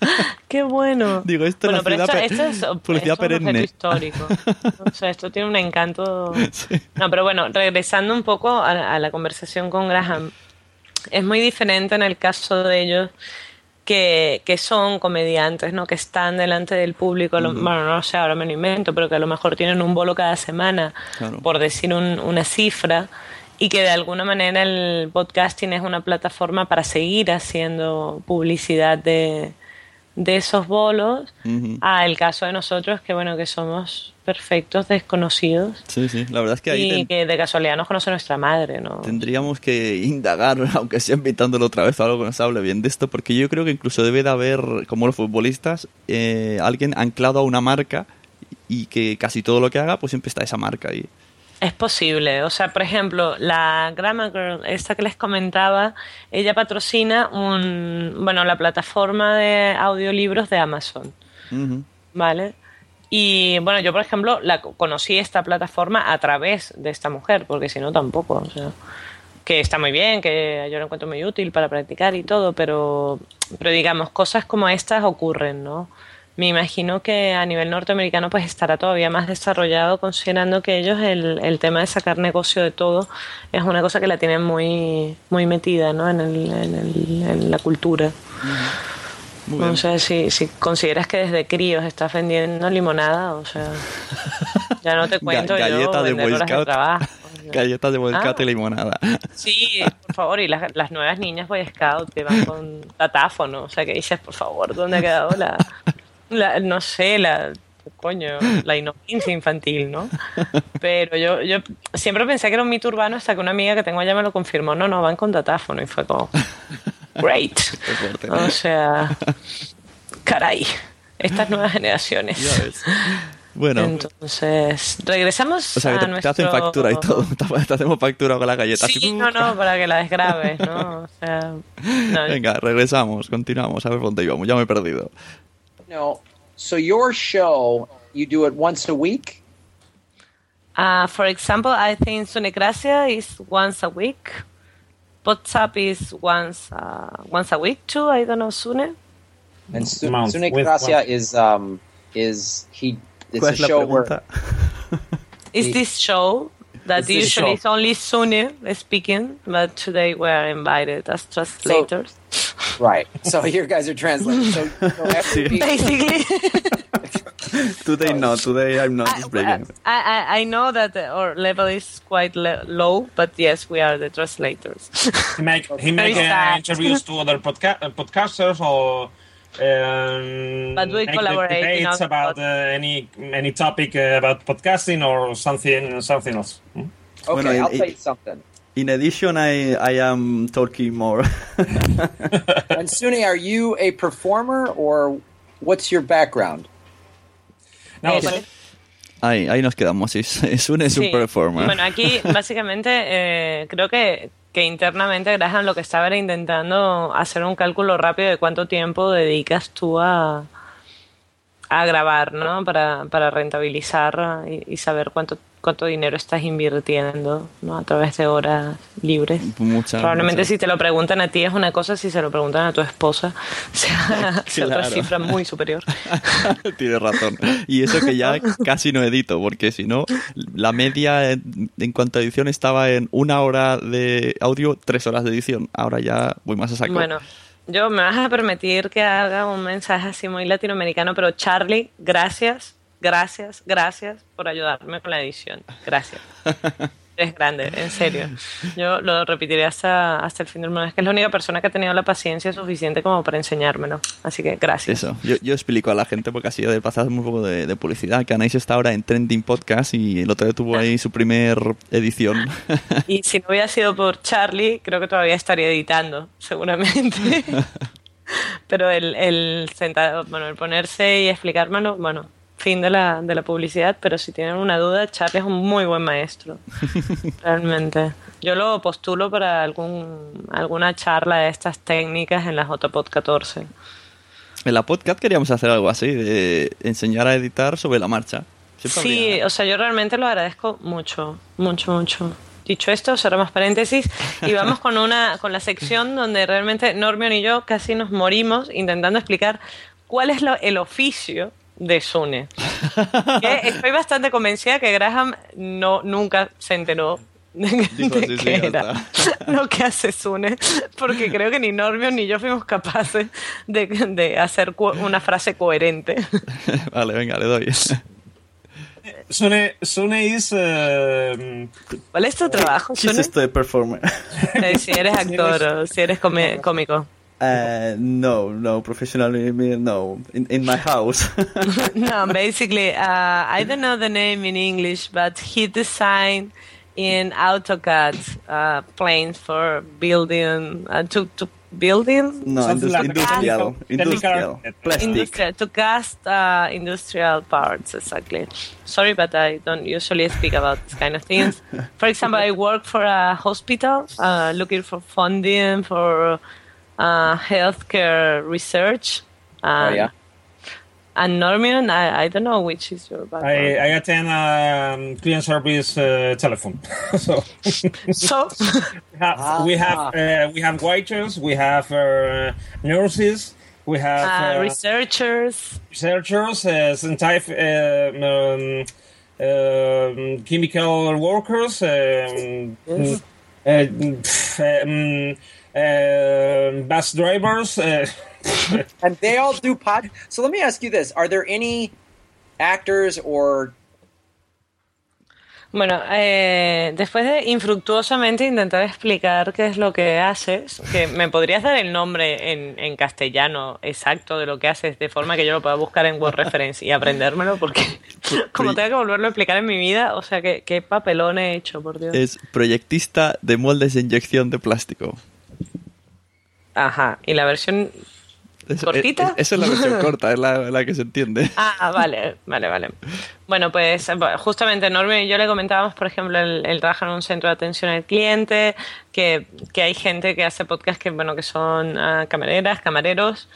<laughs> ¡Qué bueno! Digo, esto bueno, es pero esto, es, publicidad esto es un histórico. <laughs> O sea, esto tiene un encanto. Sí. No, pero bueno, regresando un poco a, a la conversación con Graham, es muy diferente en el caso de ellos que, que son comediantes, ¿no? Que están delante del público, lo- bueno, no sé, ahora me lo invento, pero que a lo mejor tienen un bolo cada semana, Claro. por decir un- una cifra, y que de alguna manera el podcasting es una plataforma para seguir haciendo publicidad de, de esos bolos, Ujú. a el caso de nosotros, que bueno, que somos perfectos desconocidos Sí, sí, la verdad es que ahí y que de casualidad nos conoce nuestra madre, ¿no? tendríamos que indagar, <laughs> aunque sea invitándolo otra vez o algo que nos hable bien de esto, porque yo creo que incluso debe de haber, como los futbolistas, eh, alguien anclado a una marca y que casi todo lo que haga, pues siempre está esa marca ahí. Es posible. O sea, por ejemplo, la Grammar Girl, esta que les comentaba, ella patrocina un, bueno, la plataforma de audiolibros de Amazon. ¿vale? Y bueno, yo por ejemplo la co- conocí esta plataforma a través de esta mujer, porque si no tampoco, o sea, que está muy bien, que yo lo encuentro muy útil para practicar y todo, pero, pero digamos, cosas como estas ocurren, ¿no? Me imagino que a nivel norteamericano pues estará todavía más desarrollado considerando que ellos el, el tema de sacar negocio de todo es una cosa que la tienen muy, muy metida ¿no? en, el, en, el- en la cultura. Muy No bien. sé si, si consideras que desde críos estás vendiendo limonada, o sea, ya no te cuento Ga- galleta yo de Boy horas de Scout. trabajo. <laughs> o sea. Galletas de volcate Ah. y limonada. Sí, por favor, y las, las nuevas niñas Boy Scout que van con datáfono, o sea, que dices, por favor, ¿dónde ha quedado la, la- no sé, la, coño, la inocencia infantil, ¿no? Pero yo, yo siempre pensé que era un mito urbano hasta que una amiga que tengo allá me lo confirmó, no, no, van con datáfono, y fue como, great. <laughs> O sea, caray, estas nuevas generaciones. Ya ves. Bueno, Entonces, regresamos o sea, que a te, te nuestro... hacen factura y todo. <laughs> Te, te hacemos factura con la galleta. Sí, no, no, para que la desgrabes, ¿no? O sea, no, Venga, regresamos, continuamos. A ver dónde íbamos. Ya me he perdido. No. So your show, you do it once a week? Uh, for example, I think Sunecracia is once a week. WhatsApp is once uh, once a week too. I don't know Sune. And Su- Month, Sune Gracia is um is he it's ¿Cuál a show where pregunta? <laughs> Is this show that Is this usually show. is only Sune speaking, but today we are invited as translators. Right. <laughs> So you guys are translating. So, so <laughs> every Basically, <laughs> Today not. today I'm not I, speaking. I, I I know that our level is quite le- low, but yes, we are the translators. He make he make uh, interviews to other podca- uh, podcasters or um, But we collaborate in debates other about pod- uh, any any topic uh, about podcasting or something something else. Hmm? okay, Bueno, I'll y- tell you something. In addition, I, I am talking more. <laughs> And Sune, are you a performer or what's your background? No, Eh, ahí, ahí nos quedamos. Es, es un, es un Sí. performer. Bueno, aquí <laughs> básicamente eh, creo que, que internamente Graham lo que estaba era intentando hacer un cálculo rápido de cuánto tiempo dedicas tú a, a grabar, ¿no? Para, para rentabilizar y, y saber cuánto, cuánto dinero estás invirtiendo, ¿no? A través de horas libres. Mucha, Probablemente mucha. si te lo preguntan a ti es una cosa, si se lo preguntan a tu esposa, <laughs> sea, <laughs> sea otra cifra muy superior. <laughs> Tienes razón. Y eso que ya casi no edito, porque si no, la media en, en cuanto a edición estaba en una hora de audio, tres horas de edición. Ahora ya voy más a saco. Bueno, yo me vas a permitir que haga un mensaje así muy latinoamericano, pero Charlie, gracias, gracias, gracias por ayudarme con la edición. Gracias. <laughs> Eres grande, en serio. Yo lo repetiré hasta, hasta el fin del mundo. Es que es la única persona que ha tenido la paciencia suficiente como para enseñármelo. Así que gracias. Eso, yo, yo explico a la gente porque así de pasar un poco de, de publicidad. Que Anais está ahora en Trending Podcast y el otro día tuvo ahí su primer edición. <laughs> Y si no hubiera sido por Charlie, creo que todavía estaría editando, seguramente. <laughs> Pero el, el sentado, bueno, el ponerse y explicármelo, bueno, fin de la, de la publicidad, pero si tienen una duda, Charlie es un muy buen maestro, <laughs> realmente. Yo lo postulo para algún, alguna charla de estas técnicas en la JPod 14. En la podcast queríamos hacer algo así, de enseñar a editar sobre la marcha. Siempre Sí, habría- o sea, yo realmente lo agradezco mucho, mucho, mucho. Dicho esto, cerramos paréntesis y vamos con una con la sección donde realmente Normion y yo casi nos morimos intentando explicar cuál es lo- el oficio de Sune. <laughs> Que estoy bastante convencida que Graham no nunca se enteró de, Dijo, de sí, sí, qué ya era <laughs> lo que hace Sune, porque creo que ni Normion ni yo fuimos capaces de, de hacer una frase coherente. <laughs> vale, venga, le doy. Sune, Sune is um, ¿Cuál es tu trabajo, Sune? a performer. Eh, si eres actor o si eres cómico. Uh, no, no, professionally, no. In, in my house. <laughs> No, basically, uh, I don't know the name in English, but he designed in AutoCAD uh, planes for building, uh, to, to building no, Something indus- like industrial. Industrial. Plastic. industrial, to cast uh, industrial parts, exactly. Sorry, but I don't usually speak about this kind of things. <laughs> For example, I work for a hospital uh, looking for funding for uh, healthcare research. Oh And- yeah. And Norman, I, I don't know which is your I, background. I attend um, client service uh, telephone. <laughs> so so, <laughs> we have we have, uh, we have waiters, we have uh, nurses, we have uh, uh, researchers. researchers, uh, scientific, uh, um, um, chemical workers, um, Yes. uh, pff, um, uh, bus drivers. Uh, <laughs> And they all do pod. So let me ask you this: Are there any actors or Bueno, eh, después de infructuosamente intentar explicar qué es lo que haces, que me podrías dar el nombre en, en castellano exacto de lo que haces, de forma que yo lo pueda buscar en Word Reference y aprendérmelo, porque <laughs> como tengo que volverlo a explicar en mi vida, o sea, que qué papelón he hecho, por Dios. Es proyectista de moldes de inyección de plástico. Ajá, y la versión ¿Cortita? es- esa es la versión <laughs> corta, es la, la que se entiende. Ah, vale, vale, vale. Bueno, pues eh, justamente Norme y yo le comentábamos, por ejemplo, él, él trabaja en un centro de atención al cliente, que, que hay gente que hace podcast que, bueno, que son ah, camareras, camareros,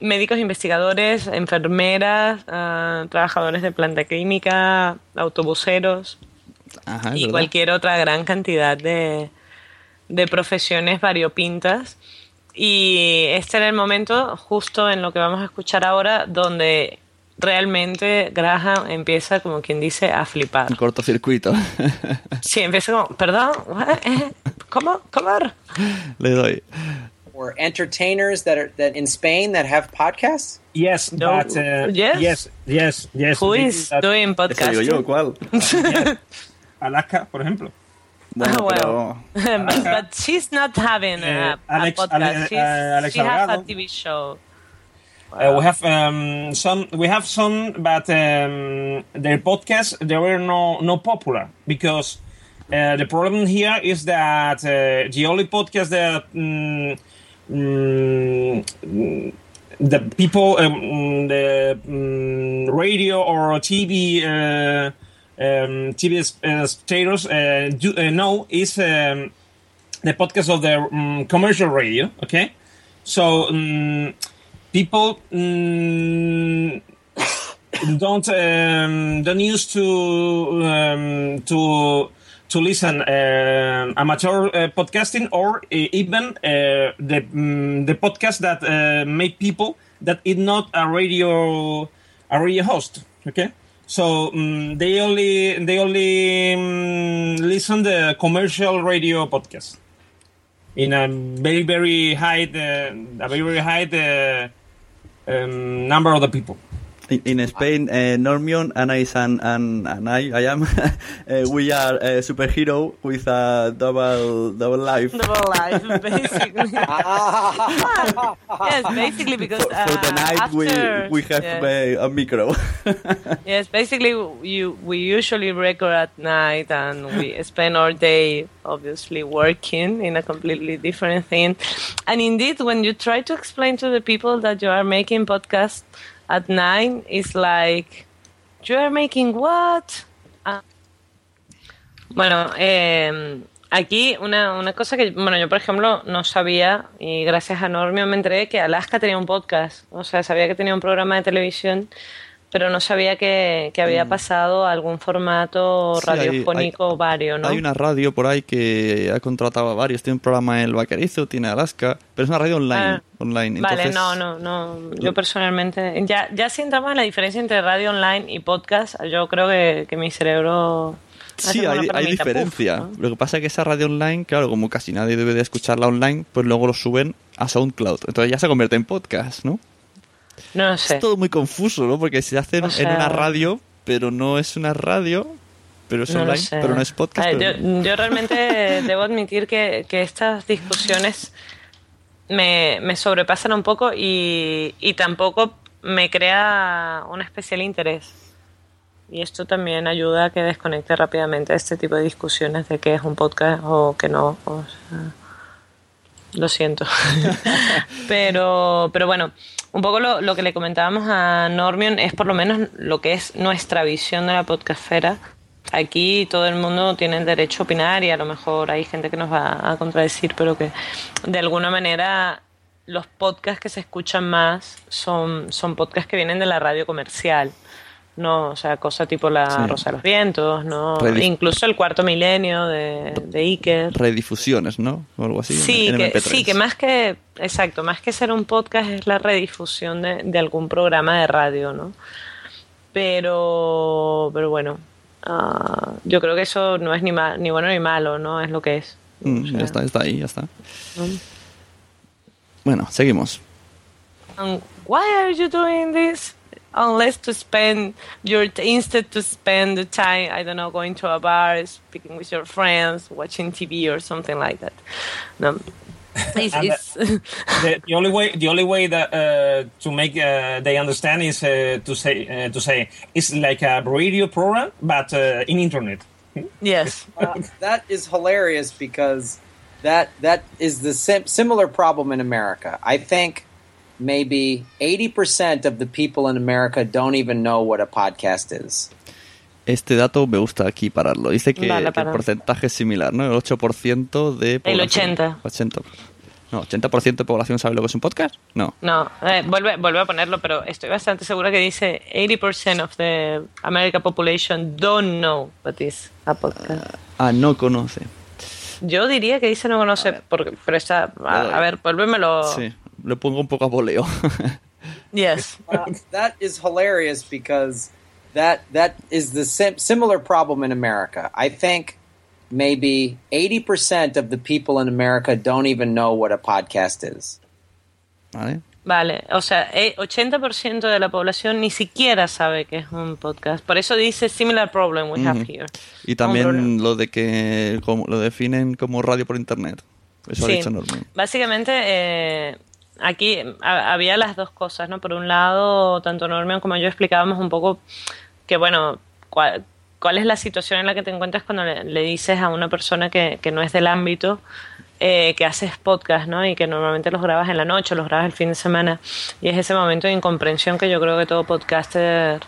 médicos investigadores, enfermeras, ah, trabajadores de planta clínica, autobuseros Ajá, y verdad. cualquier otra gran cantidad de, de profesiones variopintas. Y este era el momento, justo en lo que vamos a escuchar ahora, donde realmente Graham empieza, como quien dice, a flipar. Un cortocircuito. <laughs> Sí, empieza como, perdón. <laughs> ¿cómo? ¿Cómo? Le doy. or entertainers that are that in Spain that have podcasts? yes, No, but uh, yes. yes, yes, yes. Who is doing digo podcasting? yo, ¿cuál? <laughs> yes. Alaska, por ejemplo. Bueno, Ah, <laughs> well. pero... <laughs> but, but she's not having a, Eh, a Alex- podcast. Ale- She's, eh, she has a TV show. Uh, we have um, some. We have some, but um, their podcasts they were no no popular because uh, the problem here is that uh, the only podcast that mm, mm, the people um, the mm, radio or TV uh, um, TV uh, spectators uh, do, uh, know is um, the podcast of the um, commercial radio. Okay, so. Um, people mm, <coughs> don't um, don't used to um, to to listen uh, amateur uh, podcasting or uh, even uh, the mm, the podcast that uh, make people that is not a radio a radio host. Okay, so mm, they only they only mm, listen the commercial radio podcast in a very very high uh, a very very high uh, um, number of the people. In, in Spain, uh, Normion, Anais, and, and, and I, I am, <laughs> uh, we are a superhero with a double double life. Double life, <laughs> basically. <laughs> yes, basically because For, for the uh, night, after, we we have yes, uh, a micro. yes, basically you we usually record at night and we spend our day obviously working in a completely different thing. And indeed, when you try to explain to the people that you are making podcasts, at nine is like, you are making what? Ah. Bueno, eh, aquí una, una cosa que, bueno, yo por ejemplo no sabía y gracias a Normio me enteré que Alaska tenía un podcast, o sea, sabía que tenía un programa de televisión, pero no sabía que, que había pasado a algún formato Mm. Sí, hay- radiofónico hay- vario, ¿no? Hay una radio por ahí que ha contratado a varios. Tiene un programa en el Vaquerizo, tiene Alaska, pero es una radio online. Ah, online. Vale, no, no, no. Yo personalmente, ya, ya si entramos en la diferencia entre radio online y podcast, yo creo que, que mi cerebro... Sí, hay, hay puff, diferencia. ¿no? Lo que pasa es que esa radio online, claro, como casi nadie debe de escucharla online, pues luego lo suben a SoundCloud. Entonces ya se convierte en podcast, ¿no? No lo sé. Es todo muy confuso, ¿no? Porque se hace en- una radio, pero no es una radio, pero es No online, pero no es podcast. A ver, pero- yo, yo realmente <laughs> debo admitir que, que estas discusiones me, me sobrepasan un poco y, y tampoco me crea un especial interés. Y esto también ayuda a que desconecte rápidamente este tipo de discusiones de que es un podcast o que no. o sea, lo siento. <laughs> pero, pero bueno, un poco lo, lo que le comentábamos a Normion es por lo menos lo que es nuestra visión de la podcastfera. Aquí todo el mundo tiene el derecho a opinar y a lo mejor hay gente que nos va a contradecir, pero que de alguna manera los podcasts que se escuchan más son, son podcasts que vienen de la radio comercial. No, o sea, cosa tipo La Sí. Rosa de los Vientos, ¿no? Redif- Incluso el cuarto milenio de, de Iker. Redifusiones, ¿no? O algo así. Sí, en que, MP3. sí, que más que, exacto, más que ser un podcast es la redifusión de, de algún programa de radio, ¿no? Pero, pero bueno, ah, yo creo que eso no es ni, ma- ni bueno ni malo, ¿no? Es lo que es. Mm, O sea, ya está, está ahí, ya está. ¿no? Bueno, seguimos. And why are you doing this? Unless to spend your instead to spend the time, I don't know, going to a bar, speaking with your friends, watching TV or something like that. No. <laughs> It's, uh, it's, <laughs> the, the only way the only way that uh, to make uh, they understand is uh, to say uh, to say it's like a radio program but uh, in internet. yes. <laughs> Uh, that is hilarious because that that is the sim- similar problem in America. I think maybe 80% of the people in America don't even know what a podcast is. Este dato me gusta aquí pararlo. Dice que, Vale, que el para. porcentaje es similar, ¿no? El 8% de población. 80. 80. No, 80% de población sabe lo que es un podcast. No. No, eh, vuelve, vuelve a ponerlo, pero estoy bastante segura que dice 80% of the American population don't know what is a podcast. Ah, no conoce. Yo diría que dice no conoce, porque, pero está, a, a ver, vuélvemelo. Sí, le pongo un poco a voleo. <laughs> Yes. Uh, that is hilarious because that that is the sim- similar problem in America. I think maybe 80% of the people in America don't even know what a podcast is. ¿Vale? Vale, o sea, eh, 80% de la población ni siquiera sabe que es un podcast. Por eso dice similar problem we have Ujú. here. Y también lo de que como, lo definen como radio por internet. Eso ha Sí. dicho Norman. Básicamente, eh, aquí ha- había las dos cosas, ¿no? Por un lado, tanto Norman como yo explicábamos un poco que, bueno, cuál, cuál es la situación en la que te encuentras cuando le, le dices a una persona que, que no es del ámbito eh, que haces podcast, ¿no? Y que normalmente los grabas en la noche, los grabas el fin de semana. Y es ese momento de incomprensión que yo creo que todo podcaster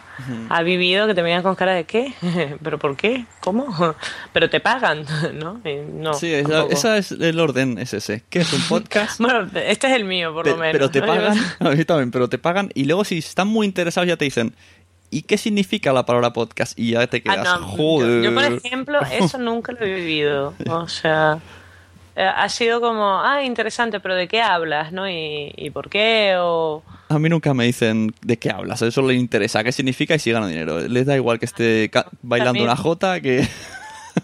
ha vivido, que te miran con cara de ¿qué? <laughs> ¿Pero por qué? ¿Cómo? <laughs> Pero te pagan, <laughs> ¿no? Y no Sí, esa, esa es el orden, es ese. ¿Qué es un podcast? Bueno, este es el mío, por Pe- lo menos. pero te ¿no? pagan, a mí también, pero te pagan y luego si están muy interesados ya te dicen, ¿y qué significa la palabra podcast? Y ya te Ah, quedas, no, joder. Yo, yo, por ejemplo, eso nunca lo he vivido. O sea, eh, ha sido como, ah, interesante, pero ¿de qué hablas? ¿No? ¿Y, y por qué? O... A mí nunca me dicen de qué hablas, eso les interesa, qué significa y si gano dinero. Les da igual que esté bailando una jota que... <laughs>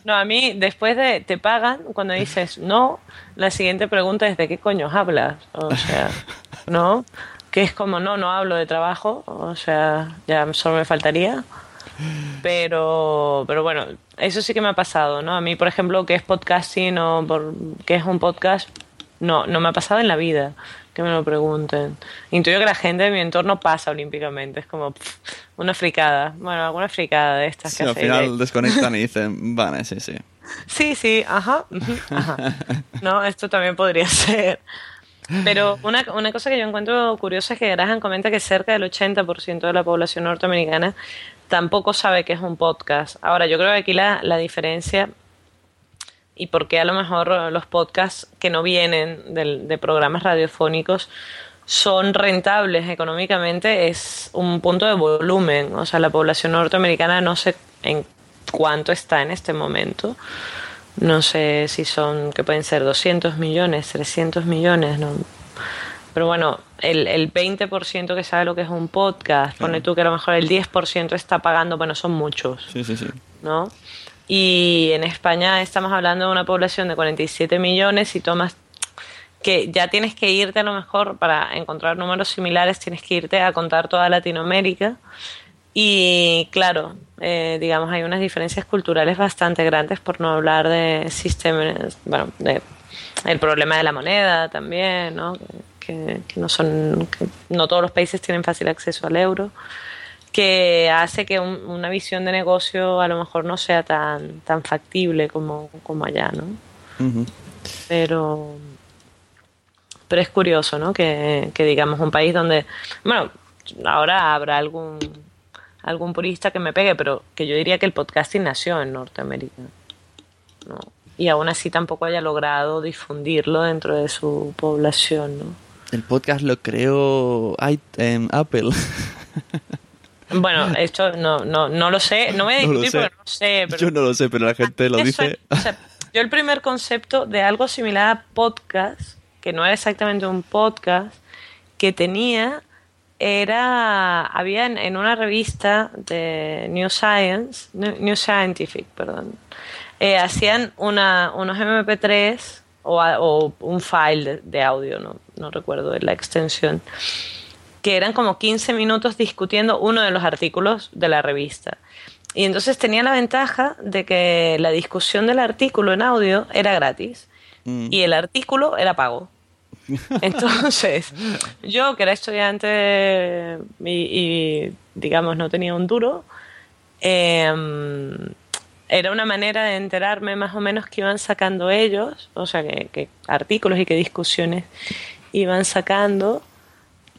No, a mí, después de te pagan, cuando dices no, la siguiente pregunta es ¿de qué coño hablas? O sea, ¿no? Que es como, no, no hablo de trabajo, o sea, ya solo me faltaría. Pero, pero bueno, eso sí que me ha pasado, ¿no? A mí, por ejemplo, que es podcasting o por, que es un podcast, no, no me ha pasado en la vida que me lo pregunten. Intuyo que la gente de mi entorno pasa olímpicamente, es como pff, una fricada. Bueno, alguna fricada de estas Sí, que al final de- desconectan y <laughs> dicen, vale, sí, sí. Sí, sí, ajá. <laughs> No, esto también podría ser. Pero una, una cosa que yo encuentro curiosa es que Graham comenta que cerca del 80% de la población norteamericana tampoco sabe qué es un podcast. Ahora, yo creo que aquí la, la diferencia y por qué a lo mejor los podcasts que no vienen de, de programas radiofónicos son rentables económicamente es un punto de volumen. O sea, la población norteamericana no sé en cuánto está en este momento. No sé si son, que pueden ser 200 millones, 300 millones, no. Pero bueno, el, el 20% que sabe lo que es un podcast, pone tú que a lo mejor el 10% está pagando, bueno, son muchos, Sí, sí, sí. ¿no? Y en España estamos hablando de una población de 47 millones y tomas que ya tienes que irte a lo mejor para encontrar números similares, tienes que irte a contar toda Latinoamérica. Y claro, eh, digamos, hay unas diferencias culturales bastante grandes, por no hablar de sistemas, bueno, de el problema de la moneda también, ¿no? Que, que no son, que no todos los países tienen fácil acceso al euro, que hace que un- una visión de negocio a lo mejor no sea tan, tan factible como, como allá, ¿no? Pero pero es curioso no que, que digamos un país donde bueno ahora habrá algún algún purista que me pegue pero que yo diría que el podcasting nació en Norteamérica ¿no? y aún así tampoco haya logrado difundirlo dentro de su población ¿no? El podcast lo creó em, Apple. bueno <laughs> esto no no no lo sé no voy a No lo discutir sé. porque no sé pero Yo no lo sé, pero la gente lo dice. es- o sea, yo el primer concepto de algo similar a podcast, que no era exactamente un podcast, que tenía era había en, en una revista de New Science, New Scientific, perdón, eh, hacían una, unos MP3 o, a- o un file de, de audio, no, no recuerdo la extensión, que eran como 15 minutos discutiendo uno de los artículos de la revista. Y entonces tenía la ventaja de que la discusión del artículo en audio era gratis Mm. y el artículo era pago. <laughs> Entonces, yo que era estudiante y, y, digamos no tenía un duro, eh, era una manera de enterarme más o menos que iban sacando ellos, o sea, que, que artículos y qué discusiones iban sacando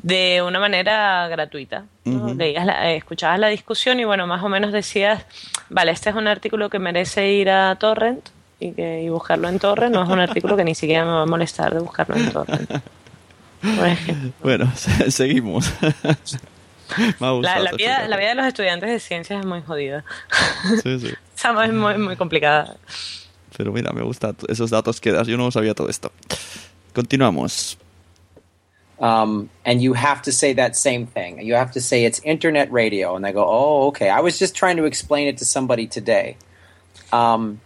de una manera gratuita. ¿no? Ujú. Leías la- escuchabas la discusión y bueno, más o menos decías, vale, este es un artículo que merece ir a Torrent y, que, y buscarlo en Torrent, no es un artículo que ni siquiera me va a molestar de buscarlo en Torrent. <laughs> Por. Bueno, se- <laughs> seguimos. Me ha La, la vida, la vida de los estudiantes de ciencias es muy jodida. Sí, sí. <laughs> Esa es muy, muy complicada. Pero mira, me gustan esos datos que das. Yo no sabía todo esto. Continuamos. um, and you have to say that same thing. You have to say it's internet radio, and they go, "Oh, okay." I was just trying to explain it to somebody today. Um,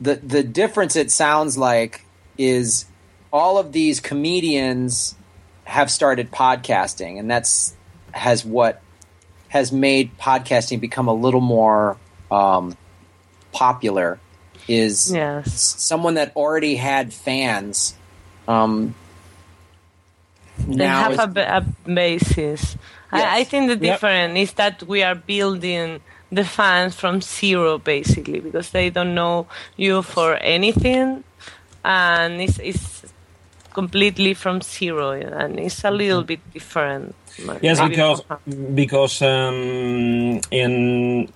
the the difference it sounds like is all of these comedians have started podcasting, and that's has what has made podcasting become a little more um, popular. Is Yes. someone that already had fans um, They have is- a, a basis. Yes. I, I think the Yep. difference is that we are building the fans from zero, basically, because they don't know you for anything, and it's, it's completely from zero, and it's a little bit different. Yes, because because um, in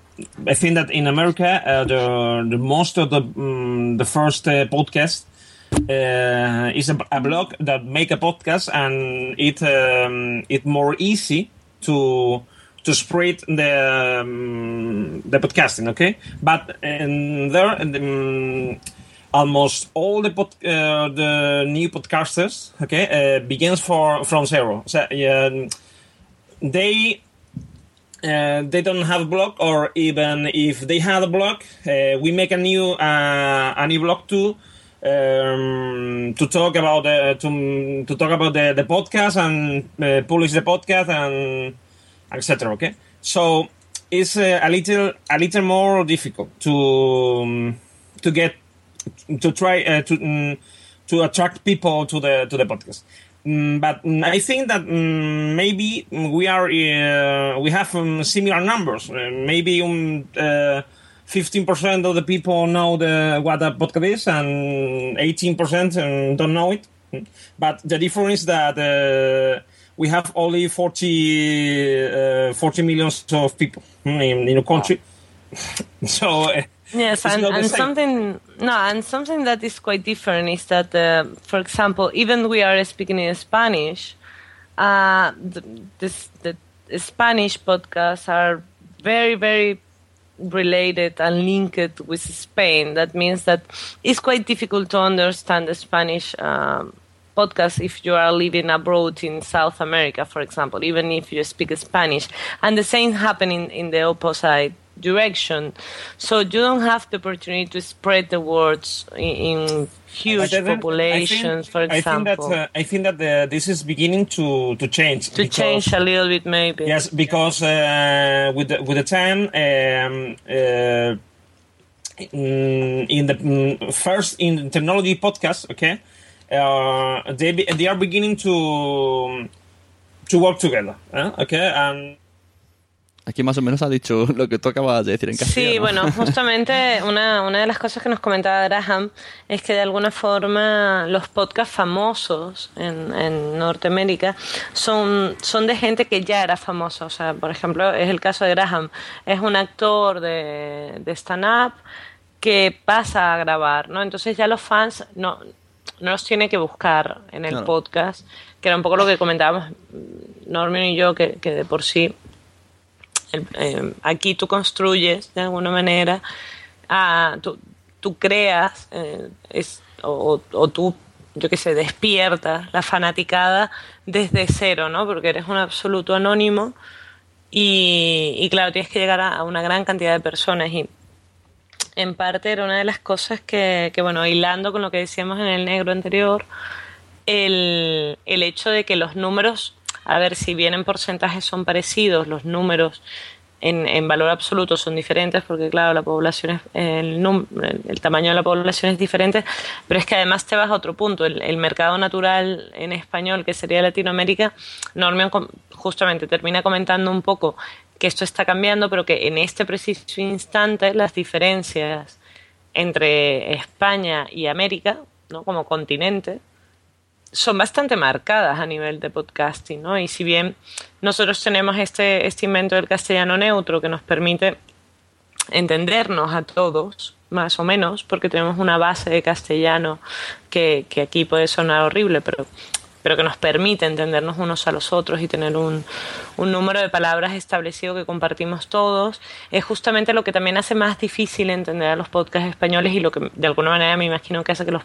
I think that in America uh, the the most of the um, the first uh, podcast uh, is a, a blog that make a podcast and it um, it more easy to to spread the um, the podcasting. Okay, but in there. Um, almost all the pod, uh, the new podcasters okay uh, begins for from zero. So um, they uh, they don't have a blog or even if they had a blog uh, we make a new uh, a new blog too um, to talk about the, to, to talk about the, the podcast and publish the podcast and etc okay? So it's a little a little more difficult to um, to get to try uh, to mm, to attract people to the to the podcast. Mm, but mm, I think that maybe we are uh, we have um, similar numbers. Uh, maybe um, uh, 15% of the people know the what a podcast is, and 18% um, don't know it. But the difference is that uh, we have only 40, uh, 40 millions of people in, in a country. <laughs> so uh, Yes, and, and something no, and something that is quite different is that, uh, for example, even we are speaking in Spanish, uh, the, this, the Spanish podcasts are very, very related and linked with Spain. That means that it's quite difficult to understand the Spanish um, podcast if you are living abroad in South America, for example, even if you speak Spanish. And the same happening in the opposite direction. So you don't have the opportunity to spread the words in, in huge I think- populations, for I think example. that uh, I think that the, this is beginning to to change. to because- change a little bit, maybe. Yes, because uh, with the, with the time, um, uh, in, in the mm, first in technology podcast, okay, uh, they be, they are beginning to to work together, eh? okay, and Aquí más o menos ha dicho <laughs> lo que tú acabas de decir en castellano. Sí, bueno, <laughs> justamente una, una de las cosas que nos comentaba Graham es que de alguna forma los podcasts famosos en, en Norteamérica son, son de gente que ya era famosa. O sea, por ejemplo, es el caso de Graham. Es un actor de, de stand-up que pasa a grabar, ¿no? Entonces ya los fans no, no los tiene que buscar en el Claro. podcast, que era un poco lo que comentábamos Norman y yo, que, que de por sí el- eh, aquí tú construyes de alguna manera, tú, tú creas eh, es, o, o tú, yo qué sé, despiertas la fanaticada desde cero, ¿no? Porque eres un absoluto anónimo y, y claro, tienes que llegar a, a una gran cantidad de personas y en parte era una de las cosas que, que, bueno, hilando con lo que decíamos en el negro anterior, el, el hecho de que los números, a ver, si bien en porcentajes son parecidos, los números en, valor absoluto son diferentes, porque claro, la población es, el, el tamaño de la población es diferente, pero es que además te vas a otro punto. El, el mercado natural en español, que sería Latinoamérica, Norman justamente termina comentando un poco que esto está cambiando, pero que en este preciso instante las diferencias entre España y América, ¿no? como continente, son bastante marcadas a nivel de podcasting, ¿no? Y si bien nosotros tenemos este, este invento del castellano neutro que nos permite entendernos a todos, más o menos, porque tenemos una base de castellano que, que aquí puede sonar horrible, pero, pero que nos permite entendernos unos a los otros y tener un, un número de palabras establecido que compartimos todos, es justamente lo que también hace más difícil entender a los podcasts españoles y lo que de alguna manera me imagino que hace que los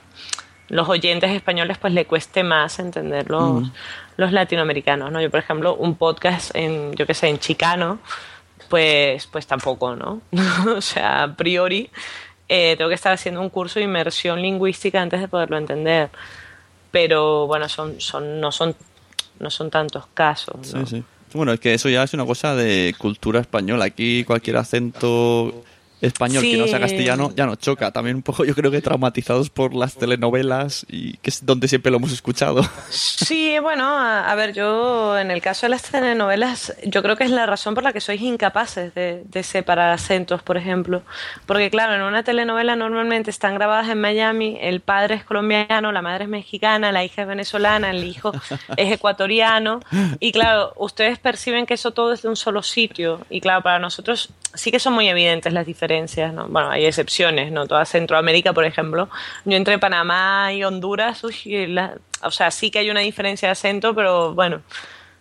los oyentes españoles pues le cueste más entender los, los latinoamericanos, ¿no? Yo, por ejemplo, un podcast en, yo qué sé, en chicano, pues, pues tampoco, ¿no? <laughs> o sea, a priori eh, tengo que estar haciendo un curso de inmersión lingüística antes de poderlo entender. Pero bueno, son, son, no son no son tantos casos. ¿no? Sí, sí. Bueno, es que eso ya es una cosa de cultura española. Aquí cualquier acento español que no sea castellano ya nos choca. También un poco yo creo que traumatizados por las telenovelas y que es donde siempre lo hemos escuchado. Sí, bueno, a, a ver, yo en el caso de las telenovelas, yo creo que es la razón por la que sois incapaces de, de separar acentos, por ejemplo. Porque claro, en una telenovela normalmente están grabadas en Miami, el padre es colombiano, la madre es mexicana, la hija es venezolana, el hijo es ecuatoriano. Y claro, ustedes perciben que eso todo es de un solo sitio. Y claro, para nosotros sí que son muy evidentes las diferencias, ¿no? Bueno, hay excepciones, ¿no? Toda Centroamérica, por ejemplo. Yo entre Panamá y Honduras, uy, la- o sea, sí que hay una diferencia de acento, pero bueno,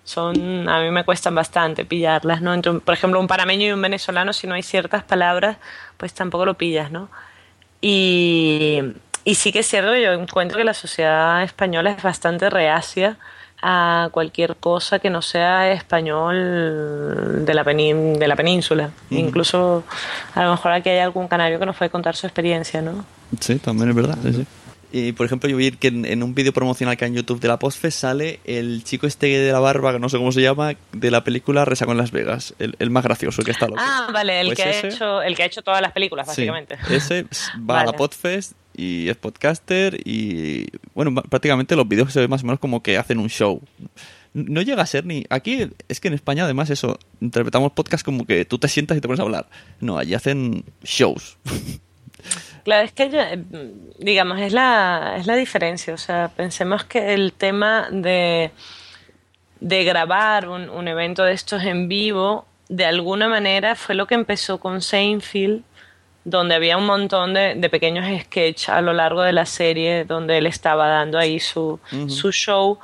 son a mí me cuestan bastante pillarlas, ¿no? Por ejemplo, un panameño y un venezolano, si no hay ciertas palabras, pues tampoco lo pillas, ¿no? Y, y sí que es cierto yo encuentro que la sociedad española es bastante reacia a cualquier cosa que no sea español de la, de la península. Incluso a lo mejor aquí hay algún canario que nos puede contar su experiencia, ¿no? Sí, también es verdad. sí, sí. Y por ejemplo, yo vi que en, en un vídeo promocional que hay en YouTube de la Postfest sale el chico este de la barba, que no sé cómo se llama, de la película Resaco en Las Vegas. El, el más gracioso, el que está loco. Ah, vale, el, Pues que ha hecho, el que ha hecho todas las películas, Sí, básicamente. ese va a la. <laughs> Podfest y es podcaster y bueno, prácticamente los vídeos se ven más o menos como que hacen un show. No llega a ser ni... Aquí es que en España además eso, interpretamos podcast como que tú te sientas y te pones a hablar. No, allí hacen shows. <laughs> Claro, es que, eh, digamos, es la, es la diferencia. O sea, pensemos que el tema de, de grabar un, un evento de estos en vivo, de alguna manera fue lo que empezó con Seinfeld, donde había un montón de, de pequeños sketches a lo largo de la serie, donde él estaba dando ahí su, su show.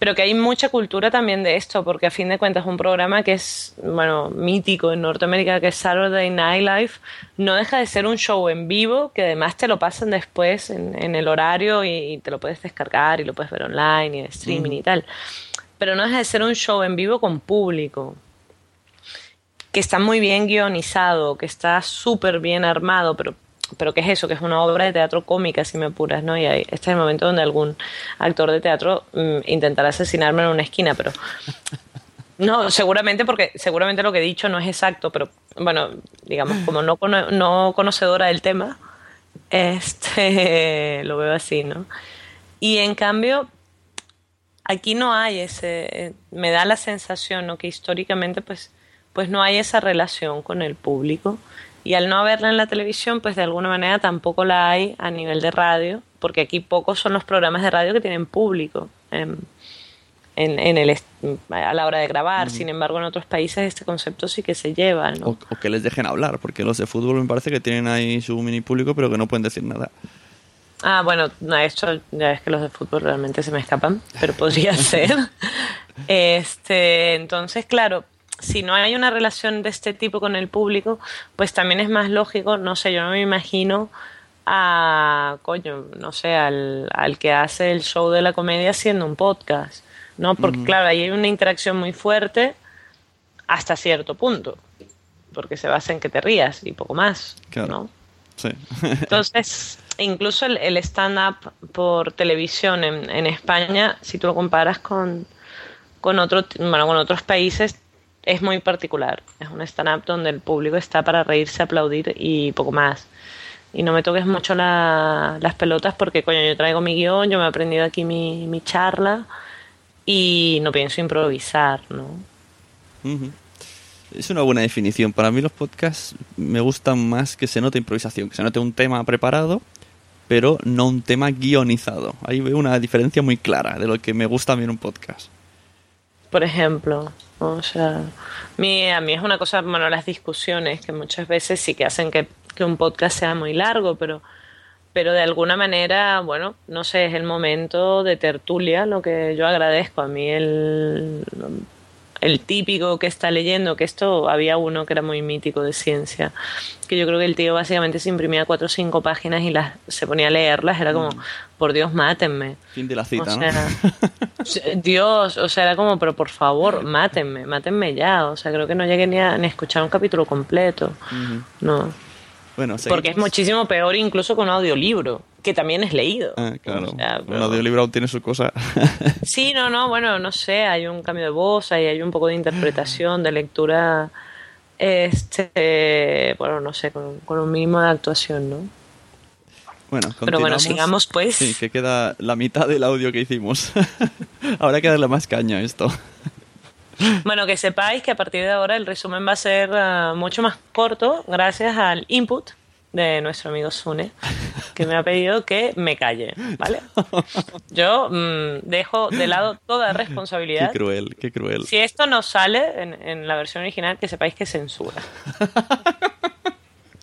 Pero que hay mucha cultura también de esto, porque a fin de cuentas un programa que es, bueno, mítico en Norteamérica, que es Saturday Night Live, no deja de ser un show en vivo, que además te lo pasan después en, en el horario y, y, te lo puedes descargar y lo puedes ver online y en streaming y tal. Pero no deja de ser un show en vivo con público, que está muy bien guionizado, que está súper bien armado, pero pero ¿qué es eso? Que es una obra de teatro cómica, si me apuras, ¿no? Y ahí, este es el momento donde algún actor de teatro mm, intentará asesinarme en una esquina, pero... No, seguramente porque seguramente lo que he dicho no es exacto, pero bueno, digamos, como no, no conocedora del tema, este <laughs> lo veo así, ¿no? Y en cambio, aquí no hay ese, me da la sensación, ¿no? Que históricamente, pues, pues no hay esa relación con el público y al no haberla en la televisión, pues de alguna manera tampoco la hay a nivel de radio, porque aquí pocos son los programas de radio que tienen público en, en, en el, a la hora de grabar. Mm. Sin embargo, en otros países este concepto sí que se lleva. ¿no? O, o, que les dejen hablar, porque los de fútbol me parece que tienen ahí su mini público, pero que no pueden decir nada. Ah, bueno, no, esto ya es que los de fútbol realmente se me escapan, pero podría <laughs> ser. Este, entonces, claro, si no hay una relación de este tipo con el público, pues también es más lógico, no sé, yo no me imagino a, coño, no sé, al, al que hace el show de la comedia haciendo un podcast, ¿no? Porque, uh -huh. claro, ahí hay una interacción muy fuerte hasta cierto punto, porque se basa en que te rías y poco más, claro. ¿no? Sí. <laughs> Entonces, incluso el, el stand-up por televisión en, en, España, si tú lo comparas con, con, otro, bueno, con otros países, es muy particular. Es un stand-up donde el público está para reírse, aplaudir y poco más. Y no me toques mucho la, las pelotas porque, coño, yo traigo mi guion, yo me he aprendido aquí mi, mi charla y no pienso improvisar, ¿no? Uh -huh. Es una buena definición. Para mí los podcasts me gustan más que se note improvisación, que se note un tema preparado, pero no un tema guionizado. Ahí veo una diferencia muy clara de lo que me gusta a mí en un podcast. Por ejemplo, o sea, mi, a mí es una cosa, bueno, las discusiones que muchas veces sí que hacen que, que un podcast sea muy largo, pero, pero de alguna manera, bueno, no sé, es el momento de tertulia lo que yo agradezco. A mí el, el típico que está leyendo, que esto había uno que era muy mítico de ciencia, que yo creo que el tío básicamente se imprimía cuatro o cinco páginas y las se ponía a leerlas, era como, por Dios, mátenme. Fin de la cita, o sea, <laughs> ¿no? Dios, o sea, era como, pero por favor, mátenme, mátenme ya. O sea, creo que no llegué ni a, ni a escuchar un capítulo completo. Uh -huh. No. Bueno, Porque es muchísimo peor incluso con un audiolibro, que también es leído. Ah, claro. O sea, pero... Un audiolibro aún tiene su cosa. <laughs> sí, no, no, bueno, no sé, hay un cambio de voz, hay, hay un poco de interpretación, de lectura, este, bueno, no sé, con, con un mínimo de actuación, ¿no? Bueno, Pero bueno, sigamos pues. Sí, que queda la mitad del audio que hicimos. <laughs> Habrá que darle más caña a esto. Bueno, que sepáis que a partir de ahora el resumen va a ser uh, mucho más corto gracias al input de nuestro amigo Sune, que me ha pedido que me calle, ¿vale? <laughs> Yo mmm, dejo de lado toda responsabilidad. Qué cruel, qué cruel. Si esto no sale en, en la versión original, que sepáis que censura.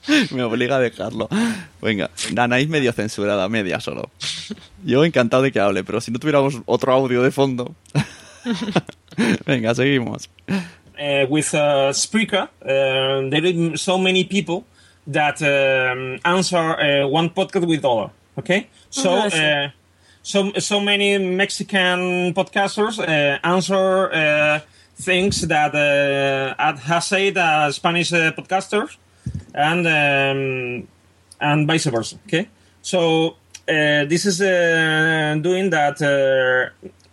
<laughs> me obliga a dejarlo. Venga, Anaís medio censurada, media solo. Yo encantado de que hable, pero si no tuviéramos otro audio de fondo... <laughs> <laughs> Venga, seguimos. Uh, with uh, Spreaker, uh, there are so many people that um, answer uh, one podcast with dollar. Okay, so uh, so so many Mexican podcasters uh, answer things that uh, has said Spanish podcasters, and um, and vice versa. Okay, so this is doing that.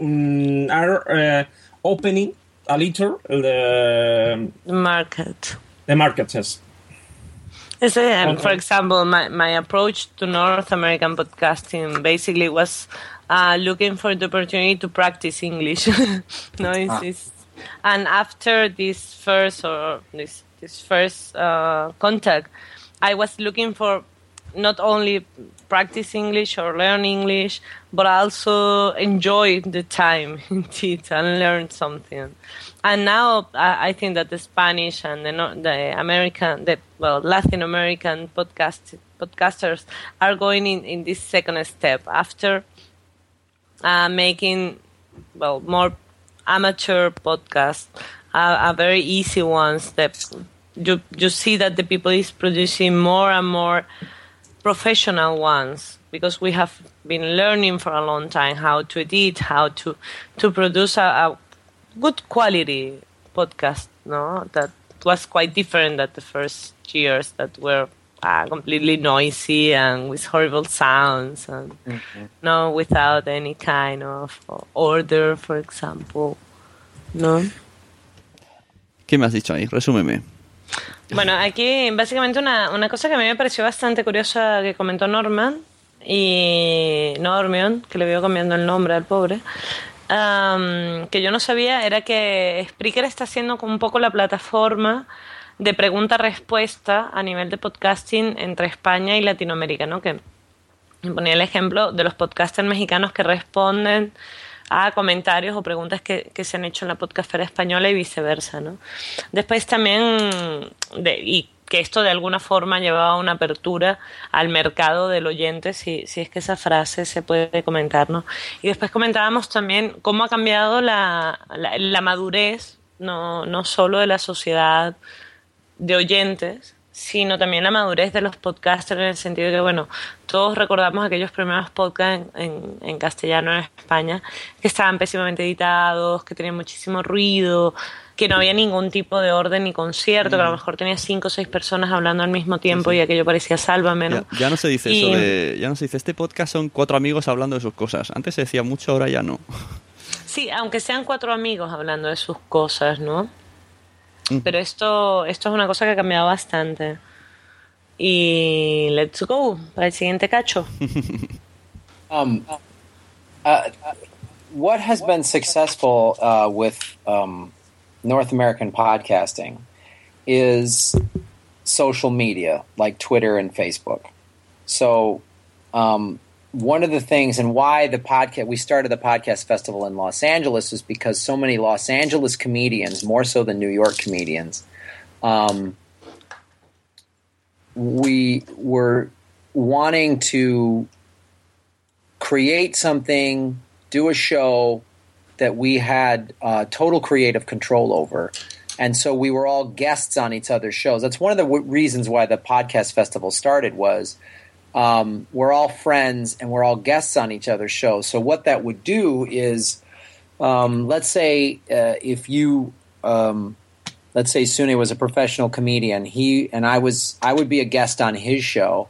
Um, are opening a little the, the market. The market, yes. Um, for example, my, my approach to North American podcasting basically was uh, looking for the opportunity to practice English. <laughs> no, it's, ah. it's, and after this first or this this first uh, contact, I was looking for not only practice English or learn English, but also enjoy the time <laughs> indeed and learn something. And now I, I think that the Spanish and the, the American, the well Latin American podcast podcasters are going in, in this second step after uh, making well more amateur podcasts uh, are very easy ones that you you see that the people is producing more and more professional ones because we have been learning for a long time how to edit how to to produce a, a good quality podcast no that was quite different than the first years that were uh, completely noisy and with horrible sounds and no without any kind of order for example no ¿Qué me has dicho ahí? Resúmeme. Bueno, aquí básicamente una, una cosa que a mí me pareció bastante curiosa que comentó Norman y Normion, que le veo cambiando el nombre al pobre, am, que yo no sabía era que Spreaker está siendo como un poco la plataforma de pregunta-respuesta a nivel de podcasting entre España y Latinoamérica, ¿no? Que ponía el ejemplo de los podcasters mexicanos que responden a comentarios o preguntas que, que se han hecho en la podcastera española y viceversa, ¿no? Después también, de, y que esto de alguna forma llevaba una apertura al mercado del oyente, si, si es que esa frase se puede comentar, ¿no? Y después comentábamos también cómo ha cambiado la, la, la madurez, no, no solo de la sociedad de oyentes, sino también la madurez de los podcasters en el sentido de que, bueno, todos recordamos aquellos primeros podcasts en, en, en, castellano en España que estaban pésimamente editados, que tenían muchísimo ruido, que no había ningún tipo de orden ni concierto, mm. que a lo mejor tenía cinco o seis personas hablando al mismo tiempo sí, sí. y aquello parecía sálvame, ¿no? Ya, ya no se dice y... eso de, ya no se dice, este podcast son cuatro amigos hablando de sus cosas. Antes se decía mucho, ahora ya no. Sí, aunque sean cuatro amigos hablando de sus cosas, ¿no? Pero esto, esto es una cosa que ha cambiado bastante. Y let's go para el siguiente cacho. <laughs> um, uh, what has been successful uh, with um, North American podcasting is social media like Twitter and Facebook. So, um, one of the things and why the podcast we started the podcast festival in Los Angeles is because so many Los Angeles comedians, more so than New York comedians, um, we were wanting to create something, do a show that we had uh, total creative control over. And so we were all guests on each other's shows. That's one of the w- reasons why the podcast festival started was um, we're all friends and we're all guests on each other's shows. So what that would do is, um, let's say uh, if you, um, let's say Sune was a professional comedian, he and I was, I would be a guest on his show,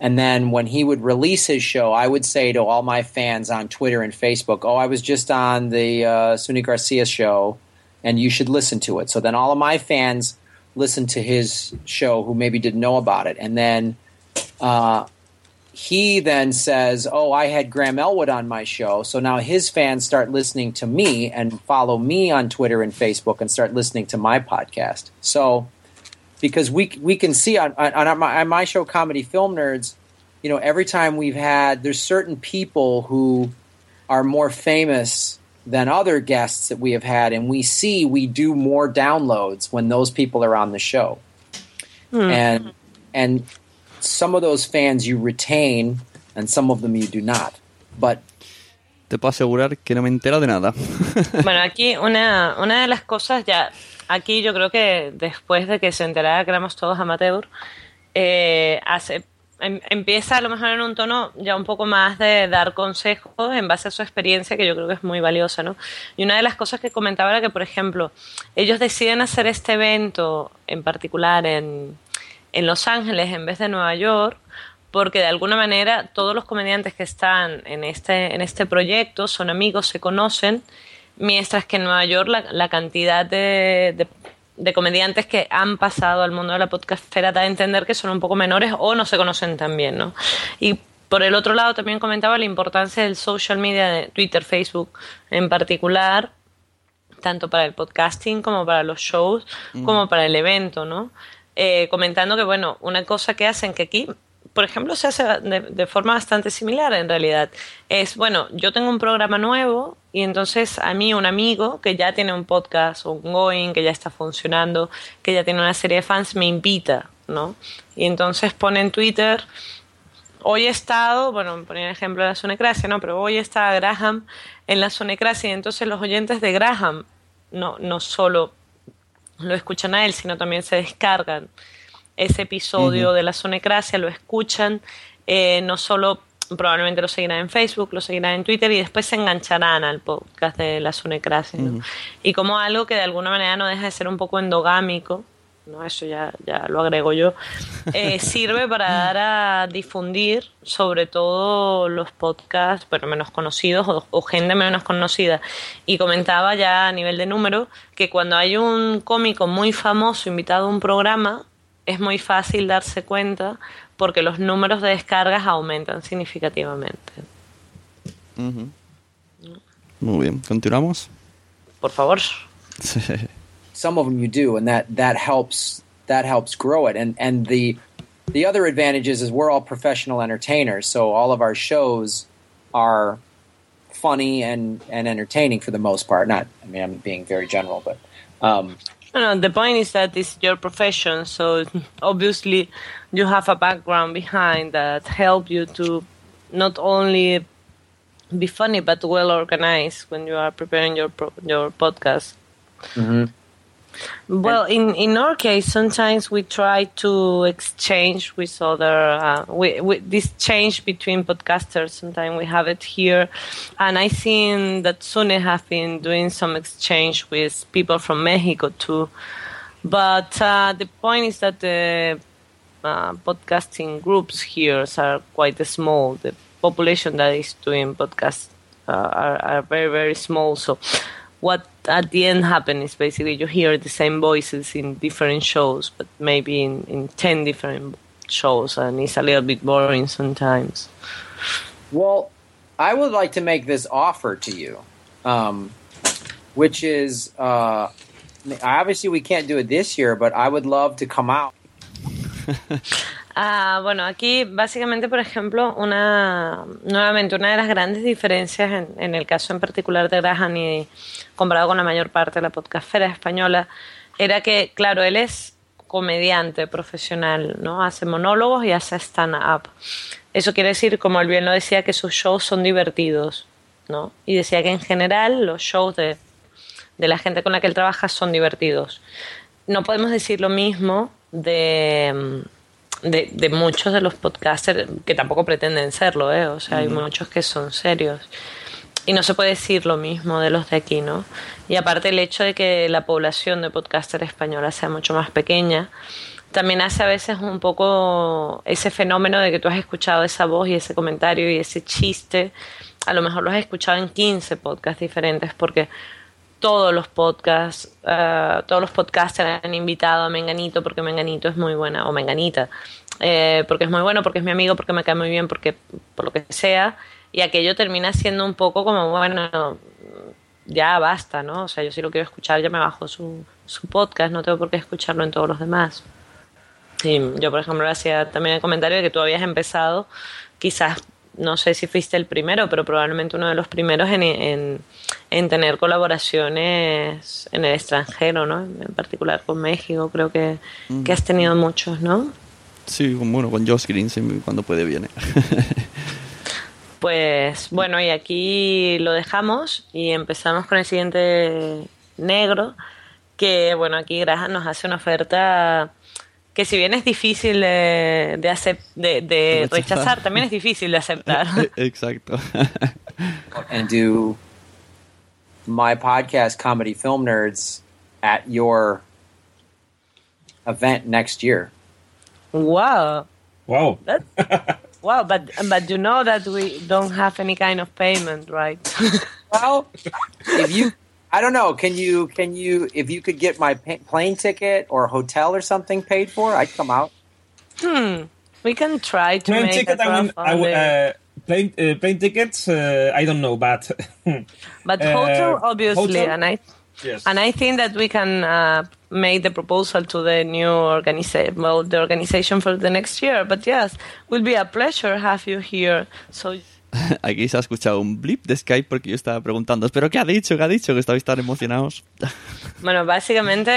and then when he would release his show, I would say to all my fans on Twitter and Facebook, "Oh, I was just on the uh, Sune Garcia show, and you should listen to it." So then all of my fans listened to his show who maybe didn't know about it, and then. Uh, he then says, "Oh, I had Graham Elwood on my show." So now his fans start listening to me and follow me on Twitter and Facebook and start listening to my podcast. So because we we can see on on, my, on my show, Comedy Film Nerds, you know, every time we've had there's certain people who are more famous than other guests that we have had, and we see we do more downloads when those people are on the show, Hmm. and and some of those fans you retain and some of them you do not. But te puedo asegurar que no me entero de nada. <laughs> bueno, aquí una, una de las cosas ya, aquí yo creo que después de que se enterara que éramos todos amateur, eh, hace, em, empieza a lo mejor en un tono ya un poco más de dar consejos en base a su experiencia, que yo creo que es muy valiosa, ¿no? Y una de las cosas que comentaba era que, por ejemplo, ellos deciden hacer este evento en particular en en Los Ángeles en vez de Nueva York, porque de alguna manera todos los comediantes que están en este, en este proyecto son amigos, se conocen, mientras que en Nueva York la, la cantidad de, de, de, comediantes que han pasado al mundo de la podcastfera da a entender que son un poco menores o no se conocen tan bien, ¿no? Y por el otro lado también comentaba la importancia del social media de Twitter, Facebook en particular, tanto para el podcasting como para los shows, mm. como para el evento, ¿no? Eh, comentando que, bueno, una cosa que hacen que aquí, por ejemplo, se hace de, de, forma bastante similar en realidad. Es, bueno, yo tengo un programa nuevo y entonces a mí un amigo que ya tiene un podcast ongoing, que ya está funcionando, que ya tiene una serie de fans, me invita, ¿no? Y entonces pone en Twitter, hoy he estado, bueno, ponía el ejemplo de la Sonecracia, ¿no? Pero hoy está Graham en la Sonecracia y entonces los oyentes de Graham no, no solo lo escuchan a él, sino también se descargan ese episodio de la Sonecracia, lo escuchan, eh, no solo probablemente lo seguirán en Facebook, lo seguirán en Twitter y después se engancharán al podcast de la Sonecracia. Y como algo que de alguna manera no deja de ser un poco endogámico, ¿no? eso ya, ya lo agrego yo, eh, <laughs> sirve para dar a difundir sobre todo los podcasts bueno, menos conocidos o, o, gente menos conocida. Y comentaba ya a nivel de número que cuando hay un cómico muy famoso invitado a un programa, es muy fácil darse cuenta porque los números de descargas aumentan significativamente. Uh -huh. Muy bien, ¿continuamos? Por favor. <laughs> Some of them you do, and that that helps that helps grow it. And and the the other advantages is we're all professional entertainers, so all of our shows are funny and and entertaining for the most part. Not, I mean, I'm being very general, but. Um, no, no, the point is that it's your profession, so <laughs> obviously you have a background behind that help you to not only be funny but well organized when you are preparing your pro- your podcast. Mm-hmm. Well, in, in our case, sometimes we try to exchange with other. Uh, we, we, this change between podcasters. Sometimes we have it here, and I seen that Sune have been doing some exchange with people from Mexico too. But uh, the point is that the uh, podcasting groups here are quite small. The population that is doing podcasts uh, are, are very very small. So what at the end happens is basically you hear the same voices in different shows, but maybe in, in 10 different shows, and it's a little bit boring sometimes. Well, I would like to make this offer to you, um, which is uh, obviously we can't do it this year, but I would love to come out. <laughs> Ah, bueno, aquí básicamente, por ejemplo, una nuevamente una de las grandes diferencias en, el caso en particular de Graham y comparado con la mayor parte de la podcastfera española era que, claro, él es comediante profesional, ¿no? Hace monólogos y hace stand-up. Eso quiere decir, como él bien lo decía, que sus shows son divertidos, ¿no? Y decía que en general los shows de, de la gente con la que él trabaja son divertidos. No podemos decir lo mismo de de, de, muchos de los podcasters que tampoco pretenden serlo, ¿eh? O sea, hay muchos que son serios. Y no se puede decir lo mismo de los de aquí, ¿no? Y aparte el hecho de que la población de podcaster española sea mucho más pequeña, también hace a veces un poco ese fenómeno de que tú has escuchado esa voz y ese comentario y ese chiste, a lo mejor lo has escuchado en 15 podcasts diferentes, porque todos los podcasts, uh, todos los podcasters han invitado a Menganito porque Menganito es muy buena, o Menganita, eh, porque es muy bueno, porque es mi amigo, porque me cae muy bien, porque por lo que sea, y aquello termina siendo un poco como, bueno, ya basta, ¿no? O sea, yo si lo quiero escuchar, ya me bajo su, su podcast, no tengo por qué escucharlo en todos los demás. Y yo, por ejemplo, hacía también el comentario de que tú habías empezado, quizás no sé si fuiste el primero, pero probablemente uno de los primeros en, en, en, tener colaboraciones en el extranjero, ¿no? En particular con México, creo que, mm. que has tenido muchos, ¿no? Sí, bueno, con Josh Green cuando puede viene. <laughs> pues bueno, y aquí lo dejamos y empezamos con el siguiente negro, que bueno, aquí Graham nos hace una oferta que si bien es difícil de, de, acep de, de rechazar, también es difícil de aceptar. <laughs> Exacto. <laughs> and do my podcast, Comedy Film Nerds, at your event next year. Wow. Wow. <laughs> wow, but but you know that we don't have any kind of payment, right? well, if you I don't know. Can you can you if you could get my plane ticket or hotel or something paid for, I'd come out. Hmm. We can try to plane make ticket. a I would. I would uh, plane, uh, plane tickets, uh, I don't know, but <laughs> But Uh, hotel, obviously, hotel? and I yes. and I think that we can uh, make the proposal to the new organization, well, the organization for the next year. But yes, will be a pleasure to have you here. So <laughs> Aquí se ha escuchado un blip de Skype porque yo estaba preguntando, ¿pero qué ha dicho? ¿Qué ha dicho? Que estabais tan emocionados. <laughs> Bueno, básicamente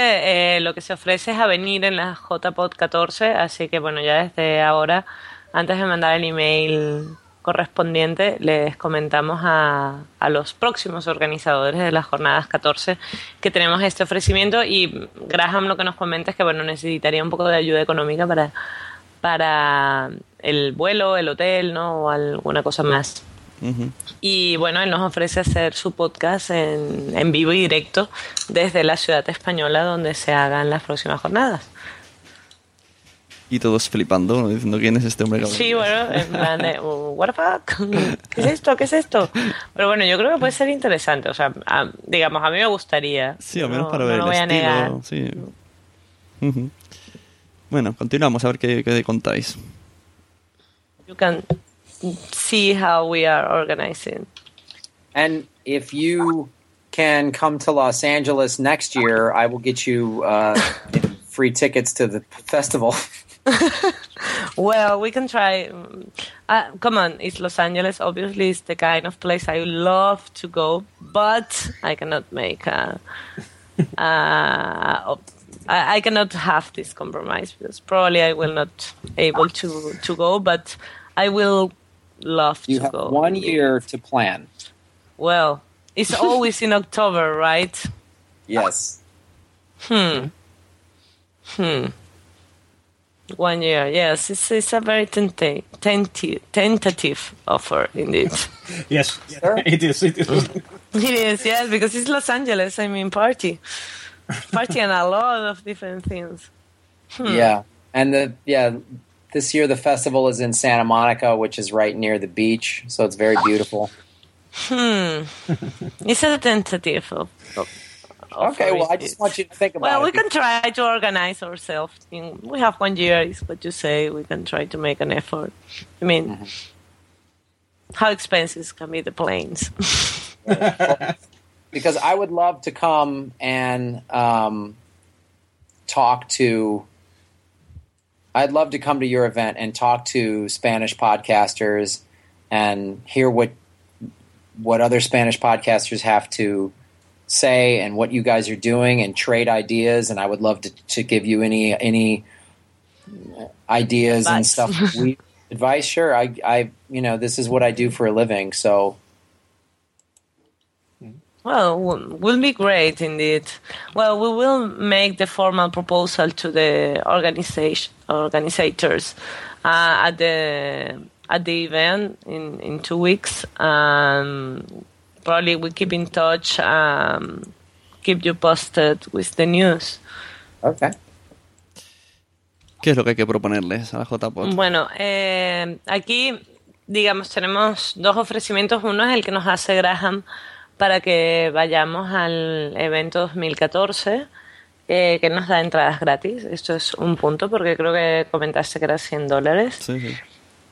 eh, lo que se ofrece es a venir en la JPod 14, así que bueno, ya desde ahora, antes de mandar el email correspondiente, les comentamos a, a los próximos organizadores de las jornadas 14 que tenemos este ofrecimiento y Graham lo que nos comenta es que bueno, necesitaría un poco de ayuda económica para, para el vuelo, el hotel, ¿no? O alguna cosa más. Y bueno, él nos ofrece hacer su podcast en, en vivo y directo desde la ciudad española donde se hagan las próximas jornadas. Y todos flipando, ¿no? diciendo quién es este hombre que habla Sí, bueno, en plan de, "Oh, what the fuck? <laughs> ¿Qué es esto? ¿Qué es esto? Pero bueno, yo creo que puede ser interesante. O sea, a- digamos, a mí me gustaría. Sí, al menos No- para no ver lo el a negar. estilo. Sí. Ujú. Bueno, continuamos a ver qué, qué contáis. You can see how we are organizing. And if you can come to Los Angeles next year, I will get you uh, free tickets to the festival. <laughs> Well, we can try. Uh, come on, it's Los Angeles. Obviously, it's the kind of place I love to go, but I cannot make a. <laughs> Uh, I, I cannot have this compromise because probably I will not able to to go, but I will love You to have go. one year to plan. Well, it's <laughs> always in October, right? Yes. Hmm. Hmm. One year, yes. It's, it's a very tenta- tenti- tentative offer, indeed. <laughs> yes, Sure. <laughs> it is. It is. it is, yes, because it's Los Angeles. I mean, party. Party and a lot of different things. Yeah. And the yeah, this year the festival is in Santa Monica, which is right near the beach, so it's very beautiful. Hmm. it's a tentative of, of Okay, well, I just want you to think about Well, we it. can try to organize ourselves. In, we have one year, is what you say. We can try to make an effort. I mean, Mm-hmm. how expensive can be the planes? <laughs> because I would love to come and um, talk to. I'd love to come to your event and talk to Spanish podcasters and hear what what other Spanish podcasters have to say and what you guys are doing and trade ideas. And I would love to, to give you any any ideas and stuff. <laughs> We advice, sure. I I you know this is what I do for a living, so Well, w- will be great indeed. Well, we will make the formal proposal to the organization organizers uh, at the at the event in in two weeks. Um, probably we keep in touch. Um, keep you posted with the news. okay. ¿Qué es lo que hay que proponerles a la JPOT? Bueno, eh, aquí, digamos, tenemos dos ofrecimientos. Uno es el que nos hace Graham para que vayamos al evento 2014, eh, que nos da entradas gratis. Esto es un punto, porque creo que comentaste que era 100 dólares. Sí, sí.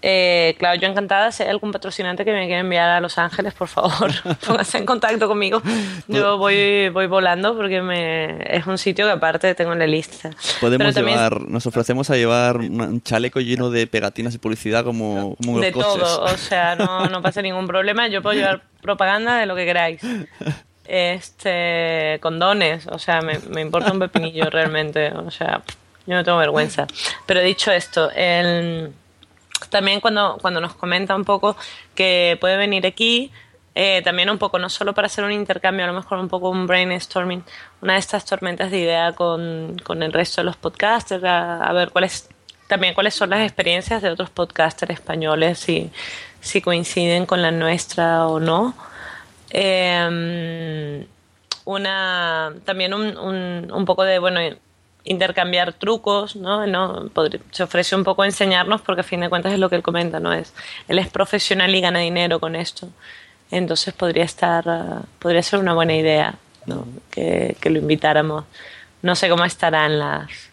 Eh, claro, yo encantada. Si hay algún patrocinante que me quiera enviar a Los Ángeles, por favor, <laughs> <laughs> póngase en contacto conmigo. Yo voy, voy volando porque me, es un sitio que aparte tengo en la lista. Podemos también- llevar, nos ofrecemos a llevar un chaleco lleno de pegatinas y publicidad como, como de los coches. todo, o sea, no, no pasa <laughs> ningún problema. Yo puedo llevar propaganda de lo que queráis. Este, condones, o sea, me, me importa un pepinillo realmente, o sea, yo no tengo vergüenza. Pero dicho esto, el, también cuando, cuando nos comenta un poco que puede venir aquí, eh, también un poco, no solo para hacer un intercambio, a lo mejor un poco un brainstorming, una de estas tormentas de idea con, con el resto de los podcasters, a, ver cuáles también cuáles son las experiencias de otros podcasters españoles, si, si coinciden con la nuestra o no. Eh, una también un, un, un poco de bueno intercambiar trucos, ¿no? ¿no? Se ofrece un poco enseñarnos porque a fin de cuentas es lo que él comenta, ¿no? Es, él es profesional y gana dinero con esto. Entonces podría estar, podría ser una buena idea, ¿no? Que, que lo invitáramos. No sé cómo estarán las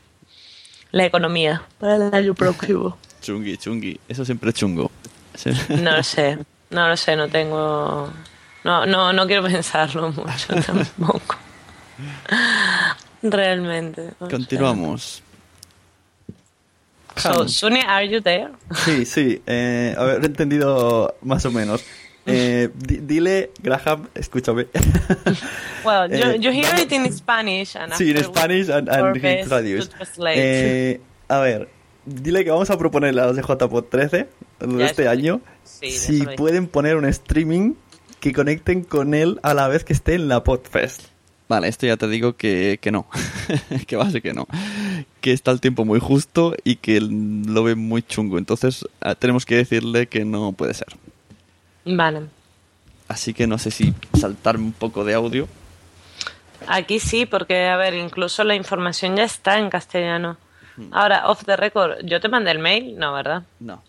la economía para el año próximo. Chungui, chungui. Eso siempre es chungo. No lo sé, no lo sé, no tengo... No, no, no quiero pensarlo mucho <laughs> tampoco. Realmente. Continuamos. So, Suni, are you there? Sí, sí. Eh, a ver, he entendido más o menos. <laughs> Eh, di- dile, Graham, escúchame. <laughs> Well, you, Eh, you hear it in Spanish. And sí, en Spanish and, and translate. Eh, a ver, dile que vamos a proponerle a los de JPod 13 de este año sí, si pueden poner un streaming que conecten con él a la vez que esté en la Podfest. Vale, esto ya te digo que, que no. <laughs> que va a ser que no. Que está el tiempo muy justo y que lo ve muy chungo. Entonces ah, tenemos que decirle que no puede ser. Vale. Así que no sé si saltarme un poco de audio. Aquí sí, porque, a ver, incluso la información ya está en castellano. Hmm. Ahora, off the record, ¿yo te mandé el mail? No, ¿verdad? No.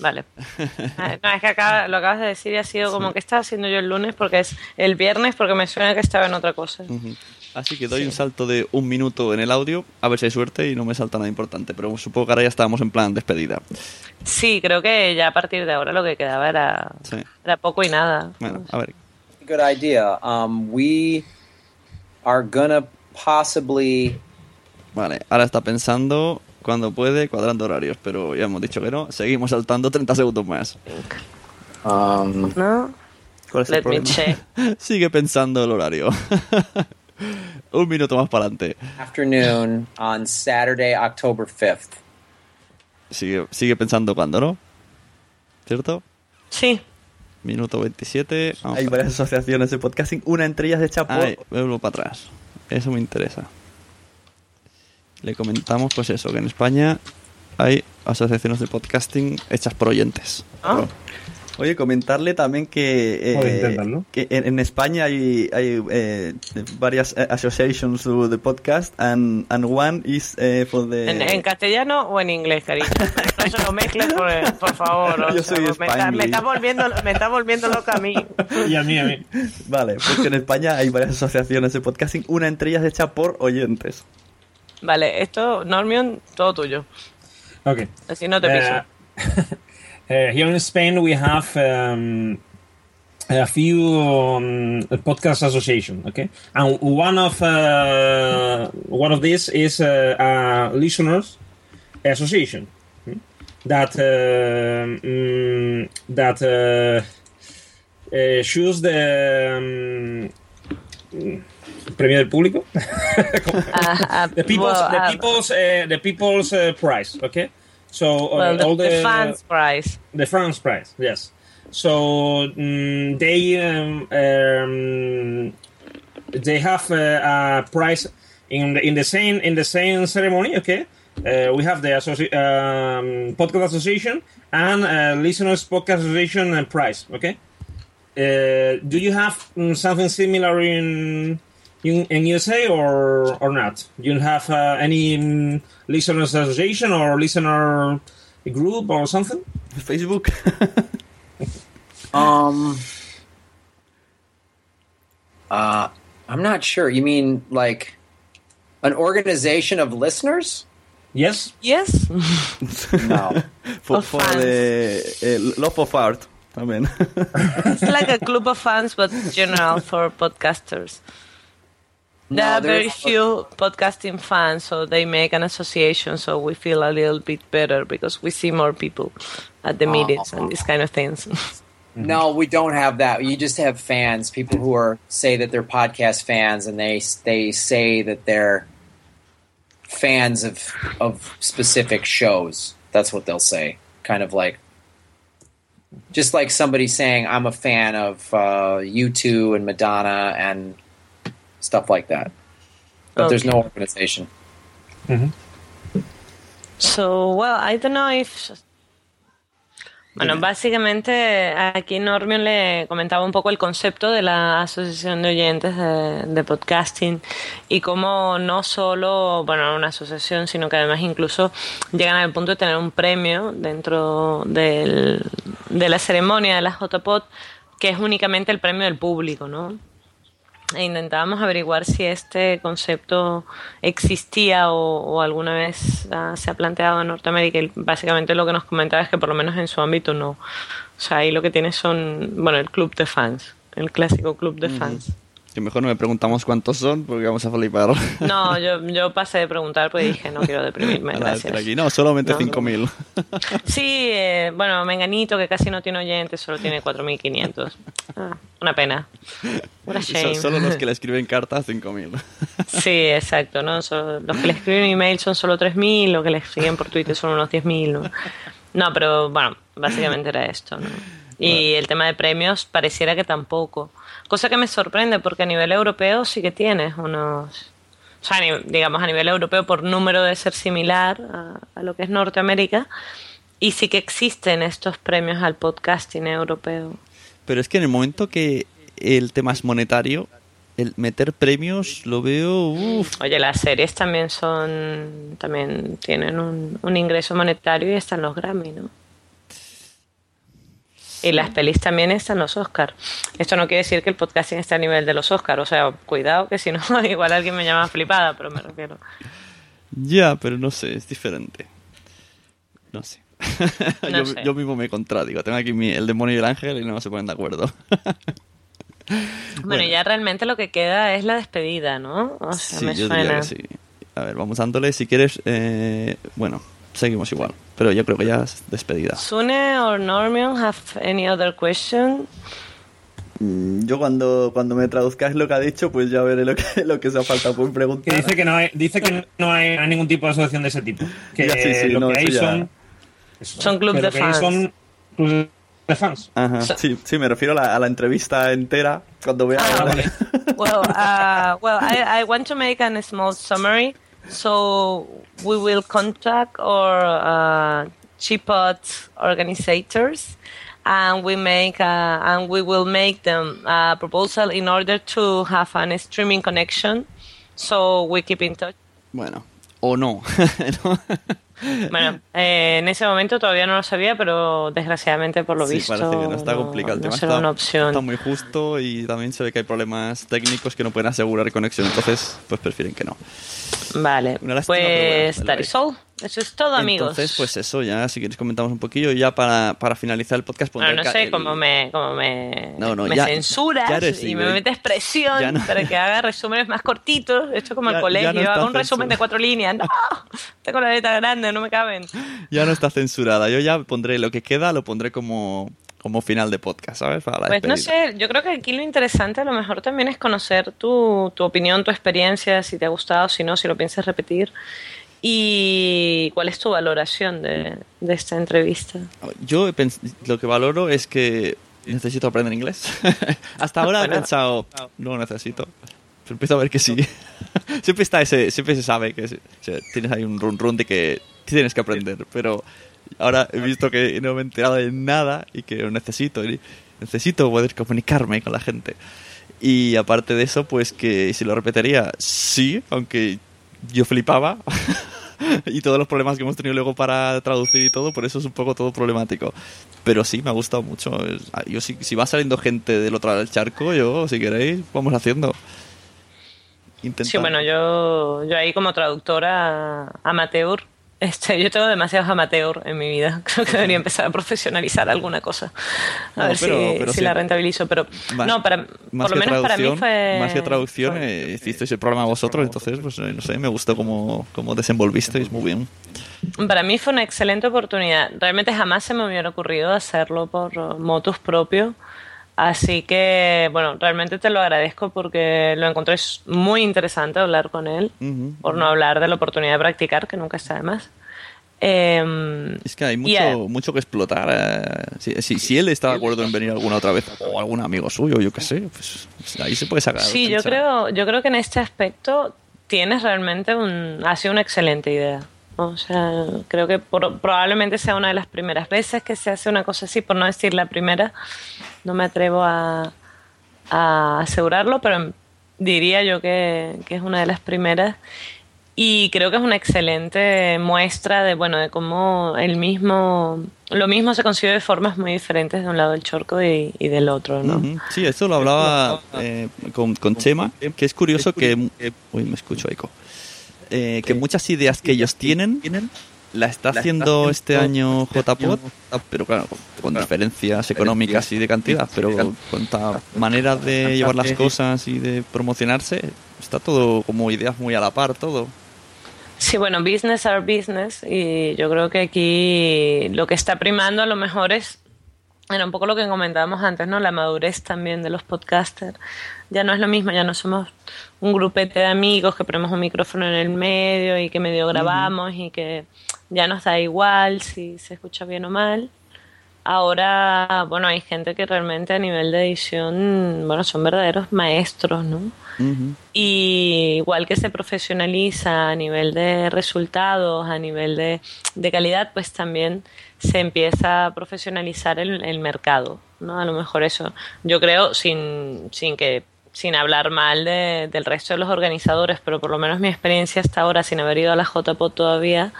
Vale. <laughs> Ah, No, es que acá, lo acabas de decir y ha sido como que estaba haciendo yo el lunes porque es el viernes porque me suena que estaba en otra cosa. Ujú. Así que doy un salto de un minuto en el audio, a ver si hay suerte y no me salta nada importante. Pero supongo que ahora ya estábamos en plan despedida. Sí, creo que ya a partir de ahora lo que quedaba era, Sí. era poco y nada. Bueno, a ver. Good idea. Um, we are gonna possibly. Vale, ahora está pensando cuando puede, cuadrando horarios. Pero ya hemos dicho que no. Seguimos saltando 30 segundos más. Um, ¿No? ¿Cuál es el Let me problema? check. <laughs> Sigue pensando el horario. <laughs> un minuto más para adelante. afternoon on Saturday, October 5th. Sigue, sigue pensando cuándo, ¿no? ¿Cierto? Sí. Minuto 27. Vamos Hay varias asociaciones de podcasting, una entre ellas hecha por... Ay, vuelvo para atrás. Eso me interesa. Le comentamos, pues eso, que en España hay asociaciones de podcasting hechas por oyentes. Ah. Oye, comentarle también que, eh, que en, en España hay, hay eh, varias eh, associations to the podcast and, and one is eh, for the... ¿En, en castellano o en inglés, cariño? <laughs> No se lo mezcles, por, por favor. o Yo sea, soy me, está, me, está volviendo, me está volviendo loca a mí. Y a mí, a mí. Vale, porque en España hay varias asociaciones de podcasting, una entre ellas hecha por oyentes. Vale, esto, Normion, todo tuyo. Okay. Así no te piso. Uh, <laughs> uh, here in Spain, we have um, a few um, podcast association. Okay, and one of uh, one of these is uh, a listeners association hmm, that uh, mm, that uh, uh, choose the um, premio del público. <laughs> Ah, ah, the people's well, the ah, people's uh, the people's uh, prize okay so uh, well, the, all the, the fans prize. the fans prize yes so mm, they um, um, they have uh, a prize in the, in the same in the same ceremony okay uh, we have the associ- um, podcast association and uh, listeners podcast association uh, prize okay uh, do you have mm, something similar in in, in USA or or not? Do you have uh, any mm, listeners association or listener group or something? Facebook. <laughs> Um, uh, I'm not sure. You mean like an organization of listeners? Yes. Yes. No. <laughs> for, for the eh, love of art I mean, it's like a <laughs> club of fans, but general for podcasters. There No, are very few podcasting fans, so they make an association, so we feel a little bit better because we see more people at the meetings and these kind of things. <laughs> No, we don't have that. You just have fans, people who are say that they're podcast fans, and they they say that they're fans of of specific shows. That's what they'll say. Kind of like, just like somebody saying, "I'm a fan of uh, U2 and Madonna and stuff like that." But there's no organization. So, well, I don't know if. Bueno, básicamente aquí Normion le comentaba un poco el concepto de la Asociación de Oyentes de, de Podcasting y cómo no solo, bueno, una asociación, sino que además incluso llegan al punto de tener un premio dentro del- de la ceremonia de la JPod, que es únicamente el premio del público, ¿no? E intentábamos averiguar si este concepto existía o, o alguna vez uh, se ha planteado en Norteamérica y básicamente lo que nos comentaba es que por lo menos en su ámbito no. O sea, ahí lo que tiene son, bueno, el club de fans, el clásico club de fans. Que mejor no me preguntamos cuántos son porque vamos a flipar. <laughs> No, yo, yo pasé de preguntar porque dije, no quiero deprimirme, <laughs> gracias. Aquí, no, solamente no, 5.000. No. <laughs> Sí, eh, bueno, Menganito, que casi no tiene oyentes, solo tiene 4.500. Ah, una pena. Una shame. Son solo los que le escriben cartas, 5.000. Sí, exacto. ¿no? Solo, los que le escriben email son solo 3.000, los que le siguen por Twitter son unos 10.000. ¿no? no, pero bueno, básicamente era esto. ¿no? Y bueno. el tema de premios pareciera que tampoco. Cosa que me sorprende porque a nivel europeo sí que tienes unos... O sea, digamos a nivel europeo por número de ser similar a, a lo que es Norteamérica. Y sí que existen estos premios al podcasting europeo. Pero es que en el momento que el tema es monetario, el meter premios lo veo. Uf. Oye, las series también son. También tienen un, un ingreso monetario y están los Grammy, ¿no? Y las pelis también están los Oscars. Esto no quiere decir que el podcasting esté a nivel de los Oscars. O sea, cuidado que si no, <laughs> igual alguien me llama flipada, pero me refiero. Ya, pero no sé, es diferente. No sé. <laughs> No yo, sé. yo, mismo me contradigo. Tengo aquí mi, el demonio y el ángel y no se ponen de acuerdo. bueno, <laughs> Bueno. ya realmente lo que queda es la despedida, ¿no? O sea, sí, me yo diría suena. que sí. A ver, vamos dándole. Si quieres, eh, bueno, seguimos igual. Pero yo creo que ya es despedida. Sune or Normion have any other question? Mm, Yo cuando, cuando me traduzcáis lo que ha dicho, pues ya veré lo que, <laughs> lo que se ha faltado por Que preguntar. dice que no hay, dice que no hay, ningún tipo de asociación de ese tipo. Que Ya, sí, sí, lo no, que hay ya- son. eso, Son club de fans. Son club de fans. Ajá, sí, sí, me refiero a la, a la entrevista entera. Cuando vea. Ah, vale. <laughs> well, uh, well, I, I want to make a small summary. So we will contact our uh, Chipot organizers, and we make a, and we will make them a proposal in order to have an streaming connection. So we keep in touch. Bueno, o no. <laughs> ¿no? Bueno, eh, en ese momento todavía no lo sabía, pero desgraciadamente por lo sí, visto parece que no está complicado el no tema. será está, una opción. está muy justo y también se ve que hay problemas técnicos que no pueden asegurar conexión. Entonces, pues prefieren que no. Vale, lástima, bueno, pues vale, all. Eso es todo, amigos. Entonces, pues eso, ya si queréis comentamos un poquillo. Y ya para, para finalizar el podcast, pondré Bueno, no el sé el- cómo me, cómo me, No, no, me ya- censuras ya eres y me metes presión no- para que haga resúmenes más cortitos. Esto es como el colegio, no hago un resumen de cuatro líneas. ¡No! Tengo la letra grande, no me caben. Ya no está censurada. Yo ya pondré lo que queda, lo pondré como, como final de podcast, ¿sabes? Para la Pues no sé, yo creo que aquí lo interesante a lo mejor también es conocer tu, tu opinión, tu experiencia, si te ha gustado, si no, si lo piensas repetir. Y cuál es tu valoración de, de esta entrevista. Yo lo que valoro es que necesito aprender inglés. <laughs> Hasta ahora he pensado, no lo necesito. Pero empiezo a ver que sí. <laughs> siempre está ese, siempre se sabe que se- tienes ahí un run run de que tienes que aprender. Pero ahora he visto que no me he enterado de nada y que lo necesito. necesito poder comunicarme con la gente. Y aparte de eso, pues que si lo repetiría, sí, aunque yo flipaba. <laughs> y todos los problemas que hemos tenido luego para traducir y todo, por eso es un poco todo problemático. Pero sí, me ha gustado mucho. Ah, Yo si, si va saliendo gente del otro lado del charco, yo, si queréis, vamos haciendo. Intenta- Sí, bueno, yo, yo ahí como traductora amateur, este, yo tengo demasiados amateur en mi vida. <laughs> Creo que debería empezar a profesionalizar alguna cosa. A No, ver pero- si, pero si sí. la rentabilizo. Pero Más- no, para, más por lo que menos para mí traducción- fue... Más que traducción, eh, hicisteis el programa vosotros, entonces, pues eh, no sé, me gustó cómo, cómo desenvolvisteis muy bien. Para mí fue una excelente oportunidad. Realmente jamás se me hubiera ocurrido hacerlo por motus propio. Así que, bueno, realmente te lo agradezco porque lo encontré muy interesante hablar con él, Ujú. por no hablar de la oportunidad de practicar, que nunca está de más. Em, Es que hay mucho, Yeah. mucho que explotar. eh. Si, si, si él está de acuerdo en venir alguna otra vez, o algún amigo suyo, yo qué sé, pues, ahí se puede sacar. Sí, yo creo, yo creo que en este aspecto tienes realmente un, ha sido una excelente idea. O sea, creo que por- probablemente sea una de las primeras veces que se hace una cosa así, por no decir la primera. No me atrevo a, a asegurarlo, pero diría yo que, que es una de las primeras. y creo que es una excelente muestra de bueno de cómo el mismo lo mismo se consigue de formas muy diferentes de un lado del chorco y, del otro no Ujú. sí esto lo hablaba eh, con, con Chema que es curioso que uy me escucho eco eh, que muchas ideas que ellos tienen la está haciendo este año JPod, pero claro, con, con diferencias económicas y de cantidad, pero con esta manera de llevar las cosas y de promocionarse, está todo como ideas muy a la par, todo. Sí, bueno, business are business y yo creo que aquí lo que está primando a lo mejor es, era un poco lo que comentábamos antes, ¿no? La madurez también de los podcasters. Ya no es lo mismo, ya no somos un grupete de amigos que ponemos un micrófono en el medio y que medio grabamos y que ya nos da igual si se escucha bien o mal. Ahora, bueno, hay gente que realmente a nivel de edición, bueno, son verdaderos maestros, ¿no? Y igual que se profesionaliza a nivel de resultados, a nivel de, de calidad, pues también se empieza a profesionalizar el, el mercado, ¿no? A lo mejor eso, yo creo, sin, sin que sin hablar mal de- del resto de los organizadores, pero por lo menos mi experiencia hasta ahora, sin haber ido a la JPOT todavía,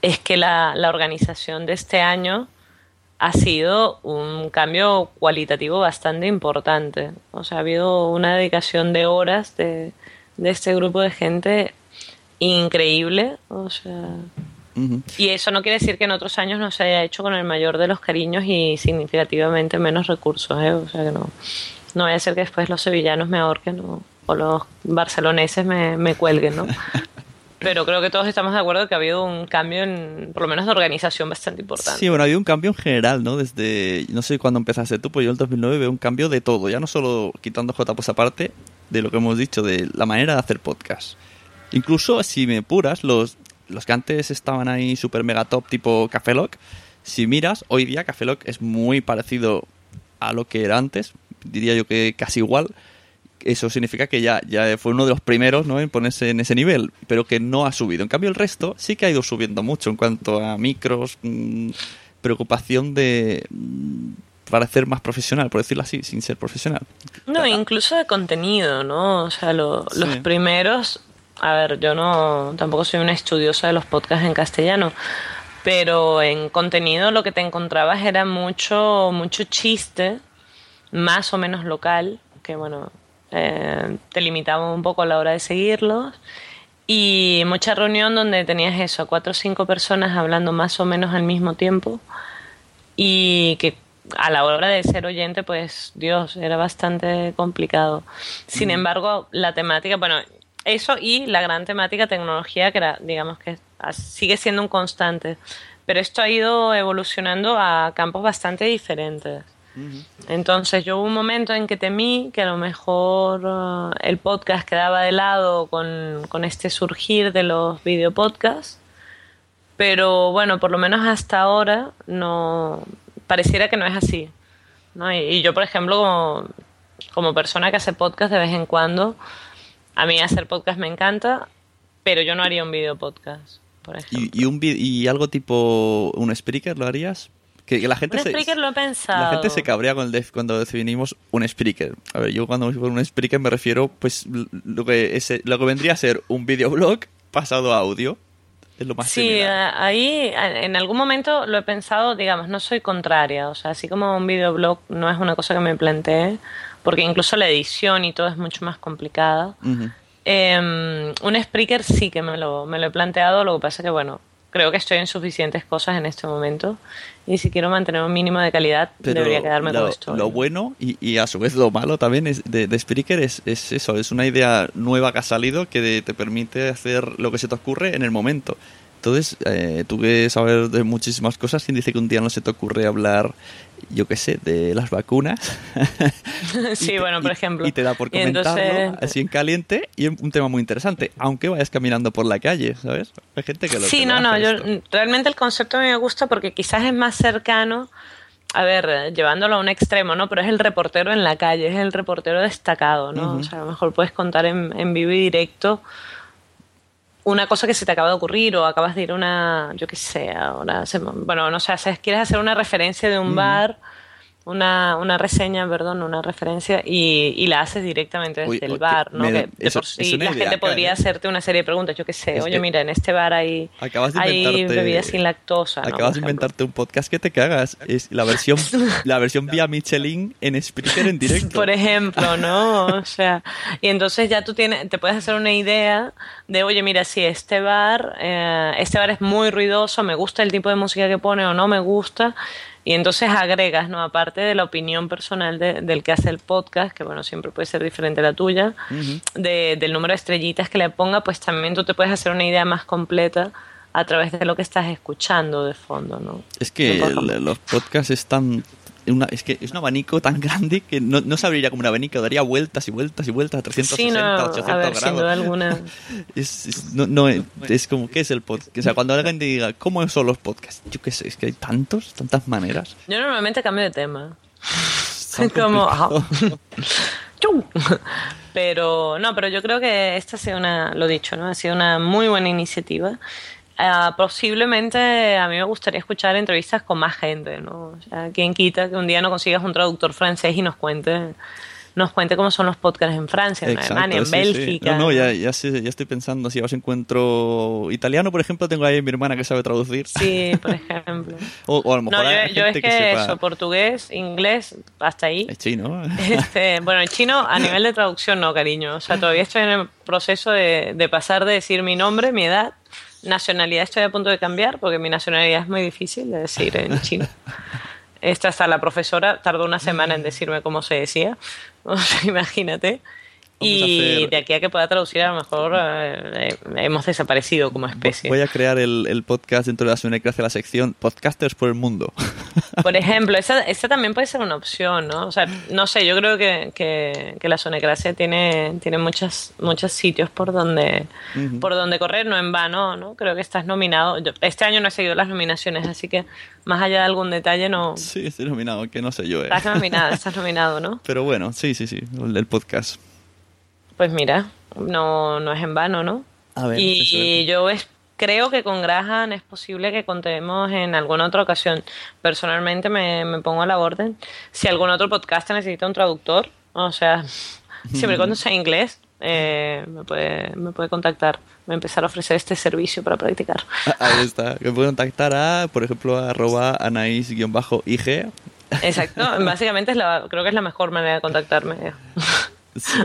es que la, la organización de este año ha sido un cambio cualitativo bastante importante. O sea, ha habido una dedicación de horas de, de este grupo de gente increíble. O sea, Y eso no quiere decir que en otros años no se haya hecho con el mayor de los cariños y significativamente menos recursos. ¿eh? O sea, que no, no vaya a ser que después los sevillanos me ahorquen o, o los barceloneses me, me cuelguen, ¿no? <laughs> Pero creo que todos estamos de acuerdo que ha habido un cambio, en, por lo menos de organización, bastante importante. Sí, bueno, ha habido un cambio en general, ¿no? Desde, no sé cuándo empezaste tú, pues yo en el 2009 veo un cambio de todo, ya no solo quitando JPOS aparte, de lo que hemos dicho, de la manera de hacer podcast. Incluso, si me puras, los, los que antes estaban ahí super mega top, tipo Café Lock, si miras, hoy día Café Lock es muy parecido a lo que era antes, diría yo que casi igual. Eso significa que ya, ya fue uno de los primeros ¿no? en ponerse en ese nivel, pero que no ha subido. En cambio, el resto sí que ha ido subiendo mucho en cuanto a micros, mm, preocupación de mm, parecer más profesional, por decirlo así, sin ser profesional. No, incluso de contenido, ¿no? O sea, lo- Sí. los primeros, a ver, yo no, tampoco soy una estudiosa de los podcasts en castellano, pero en contenido lo que te encontrabas era mucho, mucho chiste, más o menos local, que bueno, eh, te limitaba un poco a la hora de seguirlos. Y mucha reunión donde tenías eso, cuatro o cinco personas hablando más o menos al mismo tiempo y que a la hora de ser oyente, pues Dios, era bastante complicado. Sin embargo, la temática, bueno, eso y la gran temática tecnología, que era, digamos que sigue siendo un constante, pero esto ha ido evolucionando a campos bastante diferentes. Entonces yo hubo un momento en que temí que a lo mejor uh, el podcast quedaba de lado con, con este surgir de los videopodcasts, pero bueno, por lo menos hasta ahora no pareciera que no es así. ¿no? Y, y yo, por ejemplo, como, como persona que hace podcast de vez en cuando, a mí hacer podcast me encanta, pero yo no haría un video podcast, por ejemplo. ¿Y, y, un, y algo tipo un speaker lo harías? Que, la gente Un se, lo he pensado. La gente se cabrea con el def cuando definimos un speaker. A ver, yo cuando me por un speaker me refiero, pues, lo que, es, lo que vendría a ser un videoblog pasado a audio. Es lo más Sí, similar. ahí en algún momento lo he pensado, digamos, no soy contraria, o sea, así como un videoblog no es una cosa que me planteé, porque incluso la edición y todo es mucho más complicada. Ujú. Eh, un Spreaker sí que me lo, me lo he planteado, lo que pasa que, bueno, creo que estoy en suficientes cosas en este momento y si quiero mantener un mínimo de calidad Pero debería quedarme lo, con esto. lo bueno y, y a su vez lo malo también es de, de Spreaker es, es eso, es una idea nueva que ha salido que de- te permite hacer lo que se te ocurre en el momento. Entonces, eh, tú que sabes de muchísimas cosas, ¿quién dice que un día no se te ocurre hablar, yo qué sé, de las vacunas? <laughs> sí, te- bueno, por y- ejemplo. Y te da por comentarlo entonces- <laughs> así en caliente y es un tema muy interesante, aunque vayas caminando por la calle, ¿sabes? Hay gente que lo Sí, que no, no, yo realmente el concepto me gusta porque quizás es más cercano, a ver, eh, llevándolo a un extremo, ¿no? Pero es el reportero en la calle, es el reportero destacado, ¿no? O sea, a lo mejor puedes contar en, en vivo y directo una cosa que se te acaba de ocurrir o acabas de ir a una, yo qué sé, ahora, se bueno, no sé, quieres hacer una referencia de un bar una, una reseña, perdón, una referencia y, y la haces directamente desde Uy, el bar, ¿no? Que de por sí la gente podría claro. hacerte una serie de preguntas, yo qué sé, Es oye, que- mira, en este bar hay, Acabas de hay bebidas sin lactosa. Acabas de inventarte un podcast que te cagas. Es la versión, <laughs> la versión vía Michelin en Spreaker en directo. Por ejemplo, ¿no? O sea, y entonces ya tú tienes, te puedes hacer una idea de, oye, mira, si este bar, eh, este bar es muy ruidoso, me gusta el tipo de música que pone o no me gusta, y entonces agregas, ¿no? Aparte de la opinión personal de- del que hace el podcast, que bueno, siempre puede ser diferente a la tuya, de- del número de estrellitas que le ponga, pues también tú te puedes hacer una idea más completa a través de lo que estás escuchando de fondo, ¿no? Es que los podcasts están. Una, es que es un abanico tan grande que no, no se abriría como un abanico, daría vueltas y vueltas y vueltas a 360, Sí, no, 800 a ver, grados. sin duda alguna. <laughs> Es, es- no, no, es como, ¿qué es el podcast? O sea, cuando alguien te diga, ¿cómo son los podcasts? Yo qué sé, es que hay tantos, tantas maneras. Yo normalmente cambio de tema. <laughs> <laughs> Como. Chum. pero no pero yo creo que esta ha sido una lo dicho no ha sido una muy buena iniciativa Ah, posiblemente a mí me gustaría escuchar entrevistas con más gente no o sea quién quita que un día no consigas un traductor francés y nos cuente nos cuente cómo son los podcasts en Francia en Exacto, Alemania en sí, sí. Bélgica No, no, ya, ya, sé- ya estoy pensando, si os encuentro italiano, por ejemplo, tengo ahí a mi hermana que sabe traducir. sí por ejemplo <laughs> O, o a lo mejor no yo, hay yo es que, que, sepa... eso portugués inglés hasta ahí Es chino. <laughs> Este, bueno, el chino a nivel de traducción no, cariño. O sea, todavía estoy en el proceso de, de pasar de decir mi nombre, mi edad, nacionalidad estoy a punto de cambiar porque mi nacionalidad es muy difícil de decir en chino. Esta hasta la profesora tardó una semana en decirme cómo se decía. <laughs> Imagínate. Y de aquí a que pueda traducir, a lo mejor eh, eh, hemos desaparecido como especie. Voy a crear el, el podcast dentro de la Sunecracia, la sección Podcasters por el Mundo. <laughs> Por ejemplo, esa, esa también puede ser una opción, ¿no? O sea, no sé, yo creo que, que, que la Sonecracia tiene, tiene muchas, muchos sitios por donde, por donde correr, no en vano, ¿no? Creo que estás nominado. Yo- este año no he seguido las nominaciones, así que más allá de algún detalle, no. Sí, estoy nominado, que no sé yo. eh. Estás nominado, <laughs> estás nominado, ¿no? Pero bueno, sí, sí, sí, el, el podcast. Pues mira, no, no es en vano, ¿no? A ver, y yo es- creo que con Graham es posible que contemos en alguna otra ocasión. Personalmente me, me pongo a la orden. Si algún otro podcast necesita un traductor, o sea, <laughs> siempre y cuando sea inglés, eh, me, puede, me puede contactar. A empezar a ofrecer este servicio para practicar. Ah, Ahí está. Me pueden contactar a, por ejemplo, a arroba anais-ig. Exacto, <laughs> básicamente es la, creo que es la mejor manera de contactarme. Sí.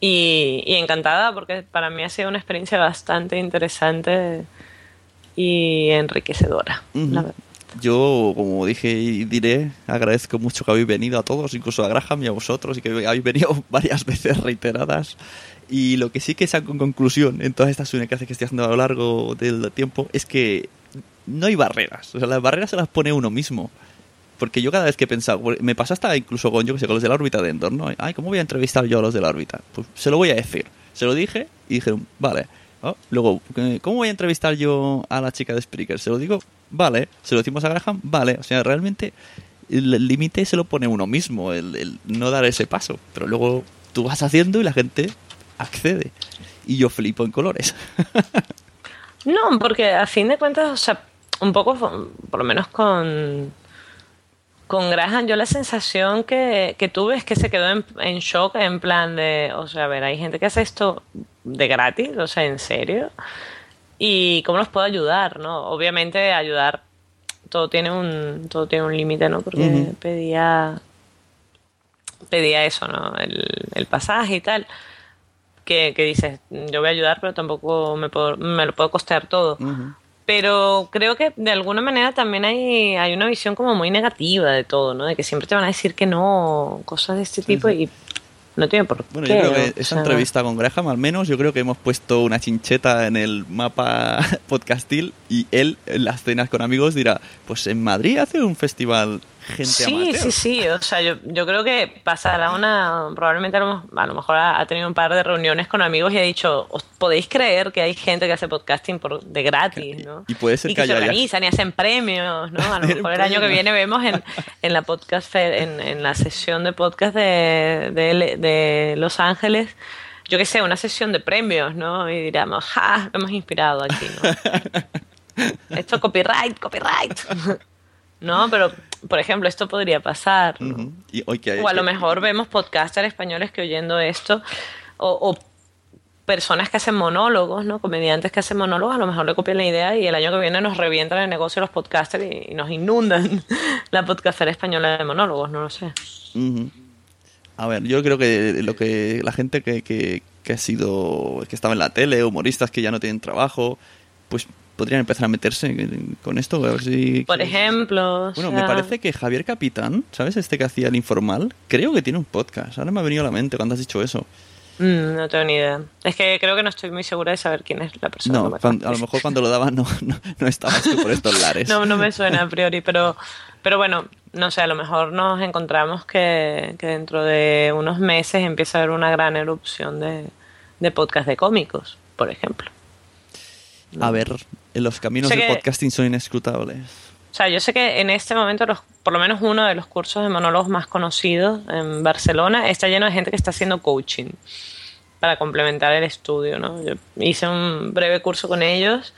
Y, y encantada porque para mí ha sido una experiencia bastante interesante y enriquecedora. La verdad. Yo, como dije y diré, agradezco mucho que habéis venido a todos, incluso a Graham y a vosotros, y que habéis venido <laughs> varias veces reiteradas. Y lo que sí que saco en conclusión en todas estas unidades que estoy haciendo a lo largo del tiempo es que no hay barreras. O sea, las barreras se las pone uno mismo. Porque yo cada vez que he pensado, me pasa hasta incluso con, yo que sé, con los de la órbita de Endor, ¿no? Ay, ¿cómo voy a entrevistar yo a los de la órbita? Pues se lo voy a decir. Se lo dije y dijeron, vale. Luego, ¿cómo voy a entrevistar yo a la chica de Spreaker? Se lo digo, vale. Se lo decimos a Graham, vale. O sea, realmente el límite se lo pone uno mismo, el, el no dar ese paso. Pero luego tú vas haciendo y la gente accede. Y yo flipo en colores. <laughs> No, porque a fin de cuentas, o sea, un poco, por lo menos con, con Graham, yo la sensación que, que tuve es que se quedó en, en shock, en plan de, o sea, a ver, hay gente que hace esto de gratis, o sea, en serio, y cómo los puedo ayudar, ¿no? Obviamente ayudar, todo tiene un, todo tiene un límite, ¿no? Porque pedía, pedía eso, ¿no? El, el pasaje y tal. Que, que dices, yo voy a ayudar, pero tampoco me, puedo- me lo puedo costear todo. Pero creo que de alguna manera también hay, hay una visión como muy negativa de todo, ¿no? De que siempre te van a decir que no, cosas de este tipo y no tiene por Bueno, qué. yo creo que esta sea, entrevista con Graham, al menos, yo creo que hemos puesto una chincheta en el mapa <laughs> podcastil y él, en las cenas con amigos, dirá, pues en Madrid hace un festival gente Sí, amateur. sí, sí. O sea, yo, yo creo que pasará una. Probablemente a lo, a lo mejor ha, ha tenido un par de reuniones con amigos y ha dicho: ¿Os podéis creer que hay gente que hace podcasting por, de gratis, ¿no? Y puede ser y que que se organizan y hacen premios, ¿no? A lo mejor el año que viene vemos en, en la podcast en, en la sesión de podcast de, de Los Ángeles. Yo qué sé, una sesión de premios, ¿no? Y diríamos, ¡ja! Lo hemos inspirado aquí, ¿no? <laughs> Esto copyright, copyright. ¿No? Pero, por ejemplo, esto podría pasar. Y hoy que hay- O a lo mejor vemos podcasters españoles que oyendo esto, o, o personas que hacen monólogos, ¿no? Comediantes que hacen monólogos, a lo mejor le copian la idea y el año que viene nos revientan el negocio los podcasters y, y nos inundan <laughs> la podcastera española de monólogos, no lo sé. A ver, yo creo que lo que la gente que, que, que ha sido que estaba en la tele, humoristas que ya no tienen trabajo, pues podrían empezar a meterse con esto, a ver si Por ejemplo, o Bueno, sea, me parece que Javier Capitán, ¿sabes? Este que hacía el informal, creo que tiene un podcast. Ahora me ha venido a la mente cuando has dicho eso. mm, no tengo ni idea. Es que creo que no estoy muy segura de saber quién es la persona. que No, cuando- a lo mejor cuando lo daban no, no, no estabas tú por estos lares. <laughs> No, no me suena a priori, pero, pero bueno, no sé, a lo mejor nos encontramos que, que dentro de unos meses empieza a haber una gran erupción de, de podcast de cómicos, por ejemplo. A ver, los caminos del que- podcasting son inescrutables. O sea, yo sé que en este momento, los, por lo menos uno de los cursos de monólogos más conocidos en Barcelona está lleno de gente que está haciendo coaching para complementar el estudio, ¿no? Yo hice un breve curso con ellos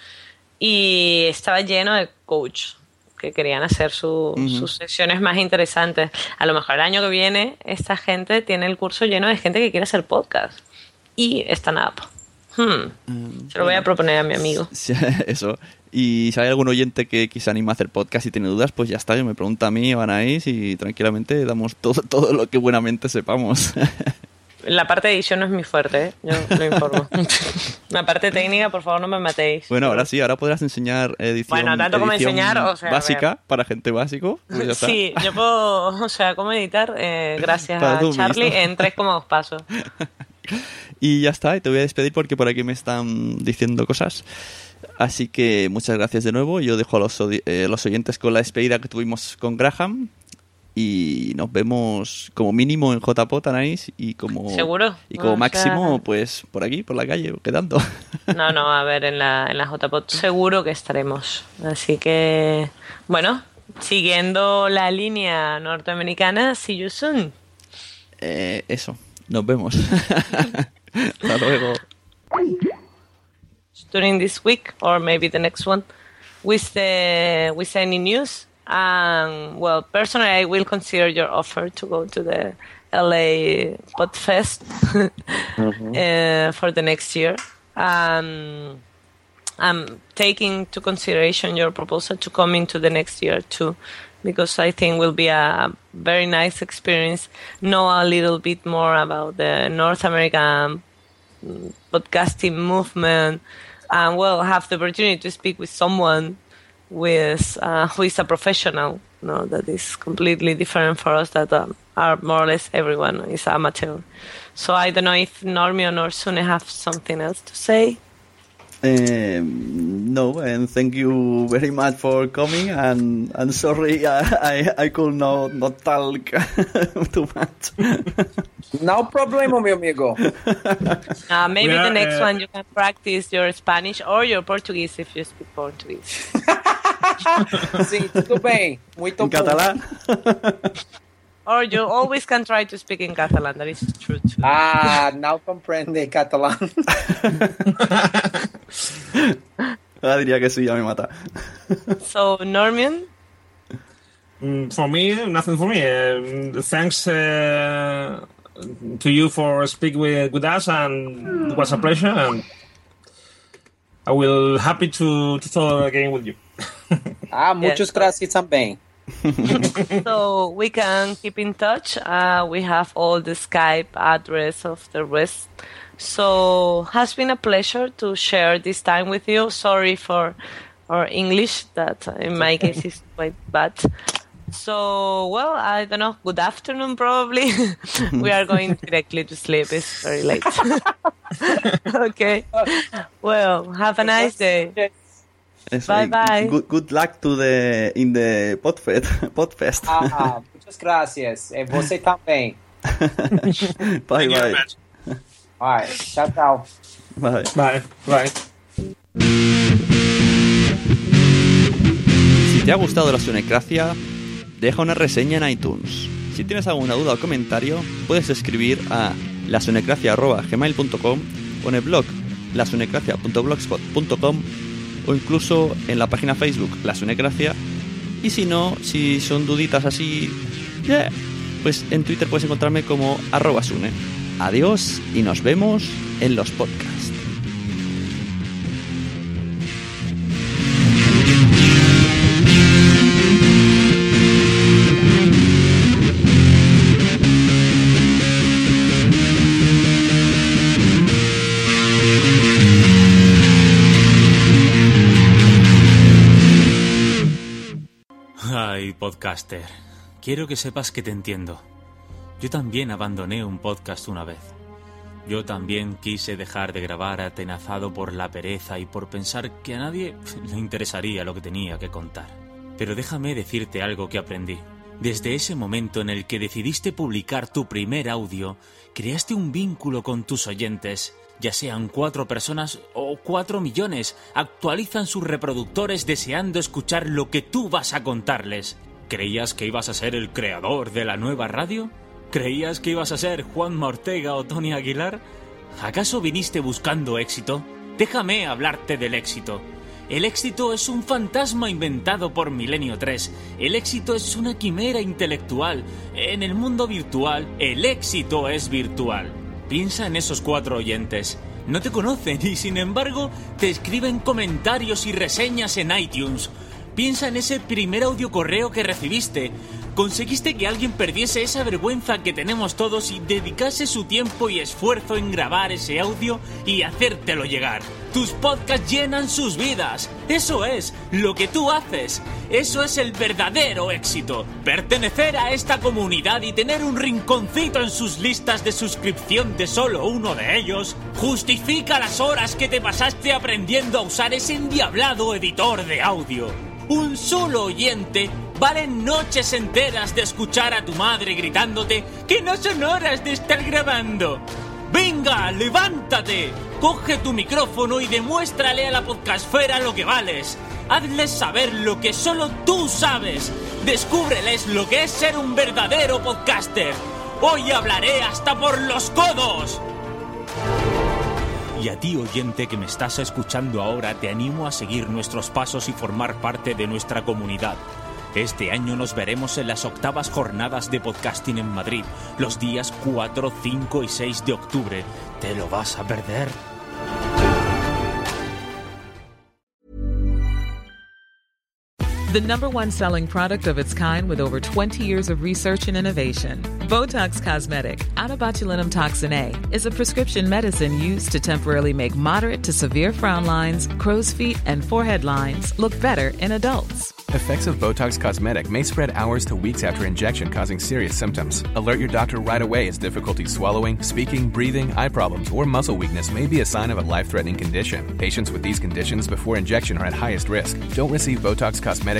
y estaba lleno de coach que querían hacer su- sus sesiones más interesantes. A lo mejor el año que viene esta gente tiene el curso lleno de gente que quiere hacer podcast y stand-up. Hmm. Se lo voy a proponer a mi amigo. <laughs> Eso. Y si hay algún oyente que, que se anima a hacer podcast y tiene dudas, pues ya está, me pregunta a mí o a Anaís y tranquilamente damos todo, <laughs> todo lo que buenamente sepamos. <laughs> La parte de edición no es muy fuerte, ¿eh? yo lo informo. La parte técnica, por favor, no me matéis. bueno, ahora sí, ahora podrás enseñar edición, Bueno, tanto como enseñar, o sea, básica para gente básico. pues ya está. Sí, yo puedo, o sea, cómo editar, eh, gracias a Charlie, mismo. en tres cómodos pasos. Y ya está, y te voy a despedir porque por aquí me están diciendo cosas. Así que muchas gracias de nuevo. Yo dejo a los, eh, los oyentes con la despedida que tuvimos con Graham. Y nos vemos como mínimo en JPOT, Anaís, y como, ¿Seguro? y como O máximo, sea- pues por aquí, por la calle, quedando. <laughs> No, no, a ver, en la, en la JPOT seguro que estaremos. Así que, bueno, siguiendo la línea norteamericana, see you soon. Eh, eso, nos vemos. <laughs> Hasta luego. during this week or maybe the next one with the with any news. Um, well, personally, I will consider your offer to go to the LA Podfest <laughs> uh, for the next year. Um, I'm taking to consideration your proposal to come into the next year too, because I think will be a very nice experience. Know a little bit more about the North American podcasting movement, and well, have the opportunity to speak with someone with uh, who is a professional. No, that is completely different for us. That um, are more or less everyone is amateur. So I don't know if Normion or Sune have something else to say. Um, no, and thank you very much for coming. And I'm sorry, I I, I could not not talk <laughs> too much. No problema, mi amigo. Uh, maybe Yeah, the next uh, one you can practice your Spanish or your Portuguese if you speak Portuguese. <laughs> Sim, tudo bem. Muito En bom. catalán. Or you always can try to speak in Catalan. That is true too. Ah, now comprende catalán. <laughs> Ah, diría que sí, ya me mata. <laughs> So Norman? Mm, for me, nothing for me. Um, thanks uh, to you for speaking with, with us, and it was a pleasure. And I will happy to to talk again with you. <laughs> Ah, muitas graças também. So we can keep in touch. Uh, we have all the Skype address of the rest. So has been a pleasure to share this time with you. Sorry for our English, that in my case is quite bad. So well, I don't know. Good afternoon, probably. <laughs> we are going directly to sleep. It's very late. <laughs> <laughs> okay. Well, have a nice day. Eso, Bye, bye. Good, good luck to the in the Podfest. <laughs> Podfest. Ah, muitas graças. E você também. <laughs> bye bye. Vai, tchau, tchau. Bye. Bye. Bye. Si te ha gustado la Sunecracia, deja una reseña en iTunes. Si tienes alguna duda o comentario, puedes escribir a lasunecracia.gmail.com o en el blog lasunecracia.blogspot.com o incluso en la página Facebook La Sunecracia Y si no, si son duditas así, yeah, pues en Twitter puedes encontrarme como arroba sune. Adiós y nos vemos en los podcasts. Podcaster, quiero que sepas que te entiendo. Yo también abandoné un podcast una vez. Yo también quise dejar de grabar atenazado por la pereza y por pensar que a nadie <laughs> le interesaría lo que tenía que contar. Pero déjame decirte algo que aprendí. Desde ese momento en el que decidiste publicar tu primer audio, creaste un vínculo con tus oyentes. Ya sean cuatro personas o cuatro millones, actualizan sus reproductores deseando escuchar lo que tú vas a contarles. ¿Creías que ibas a ser el creador de la nueva radio? ¿Creías que ibas a ser Juan Ortega o Tony Aguilar? ¿Acaso viniste buscando éxito? Déjame hablarte del éxito. El éxito es un fantasma inventado por Milenio 3. El éxito es una quimera intelectual. En el mundo virtual, el éxito es virtual. Piensa en esos cuatro oyentes. No te conocen y sin embargo te escriben comentarios y reseñas en iTunes. Piensa en ese primer audio correo que recibiste. Conseguiste que alguien perdiese esa vergüenza que tenemos todos y dedicase su tiempo y esfuerzo en grabar ese audio y hacértelo llegar. Tus podcasts llenan sus vidas. Eso es lo que tú haces. Eso es el verdadero éxito. Pertenecer a esta comunidad y tener un rinconcito en sus listas de suscripción de solo uno de ellos justifica las horas que te pasaste aprendiendo a usar ese endiablado editor de audio. Un solo oyente vale noches enteras de escuchar a tu madre gritándote que no son horas de estar grabando. Venga, levántate, coge tu micrófono y demuéstrale a la podcastfera lo que vales. Hazles saber lo que solo tú sabes. Descúbreles lo que es ser un verdadero podcaster. Hoy hablaré hasta por los codos. Y a ti, oyente que me estás escuchando ahora, te animo a seguir nuestros pasos y formar parte de nuestra comunidad. Este año nos veremos en las octavas jornadas de podcasting en Madrid, los días 4, 5 y 6 de octubre. ¿Te lo vas a perder? The number one selling product of its kind with over 20 years of research and innovation. Botox Cosmetic, out of botulinum toxin A, is a prescription medicine used to temporarily make moderate to severe frown lines, crow's feet, and forehead lines look better in adults. Effects of Botox Cosmetic may spread hours to weeks after injection, causing serious symptoms. Alert your doctor right away as difficulty swallowing, speaking, breathing, eye problems, or muscle weakness may be a sign of a life threatening condition. Patients with these conditions before injection are at highest risk. Don't receive Botox Cosmetic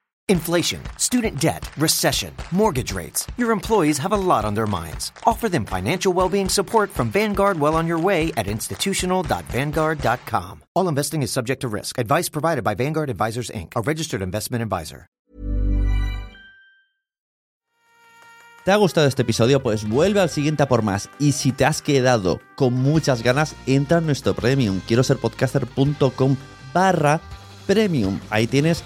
Inflation, student debt, recession, mortgage rates. Your employees have a lot on their minds. Offer them financial well-being support from Vanguard well on your way at institutional.vanguard.com. All investing is subject to risk. Advice provided by Vanguard Advisors Inc., a registered investment advisor. ¿Te ha gustado este episodio? Pues vuelve al siguiente a por más. Y si te has quedado con muchas ganas, entra en nuestro premium. Quiero ser podcaster.com barra premium. Ahí tienes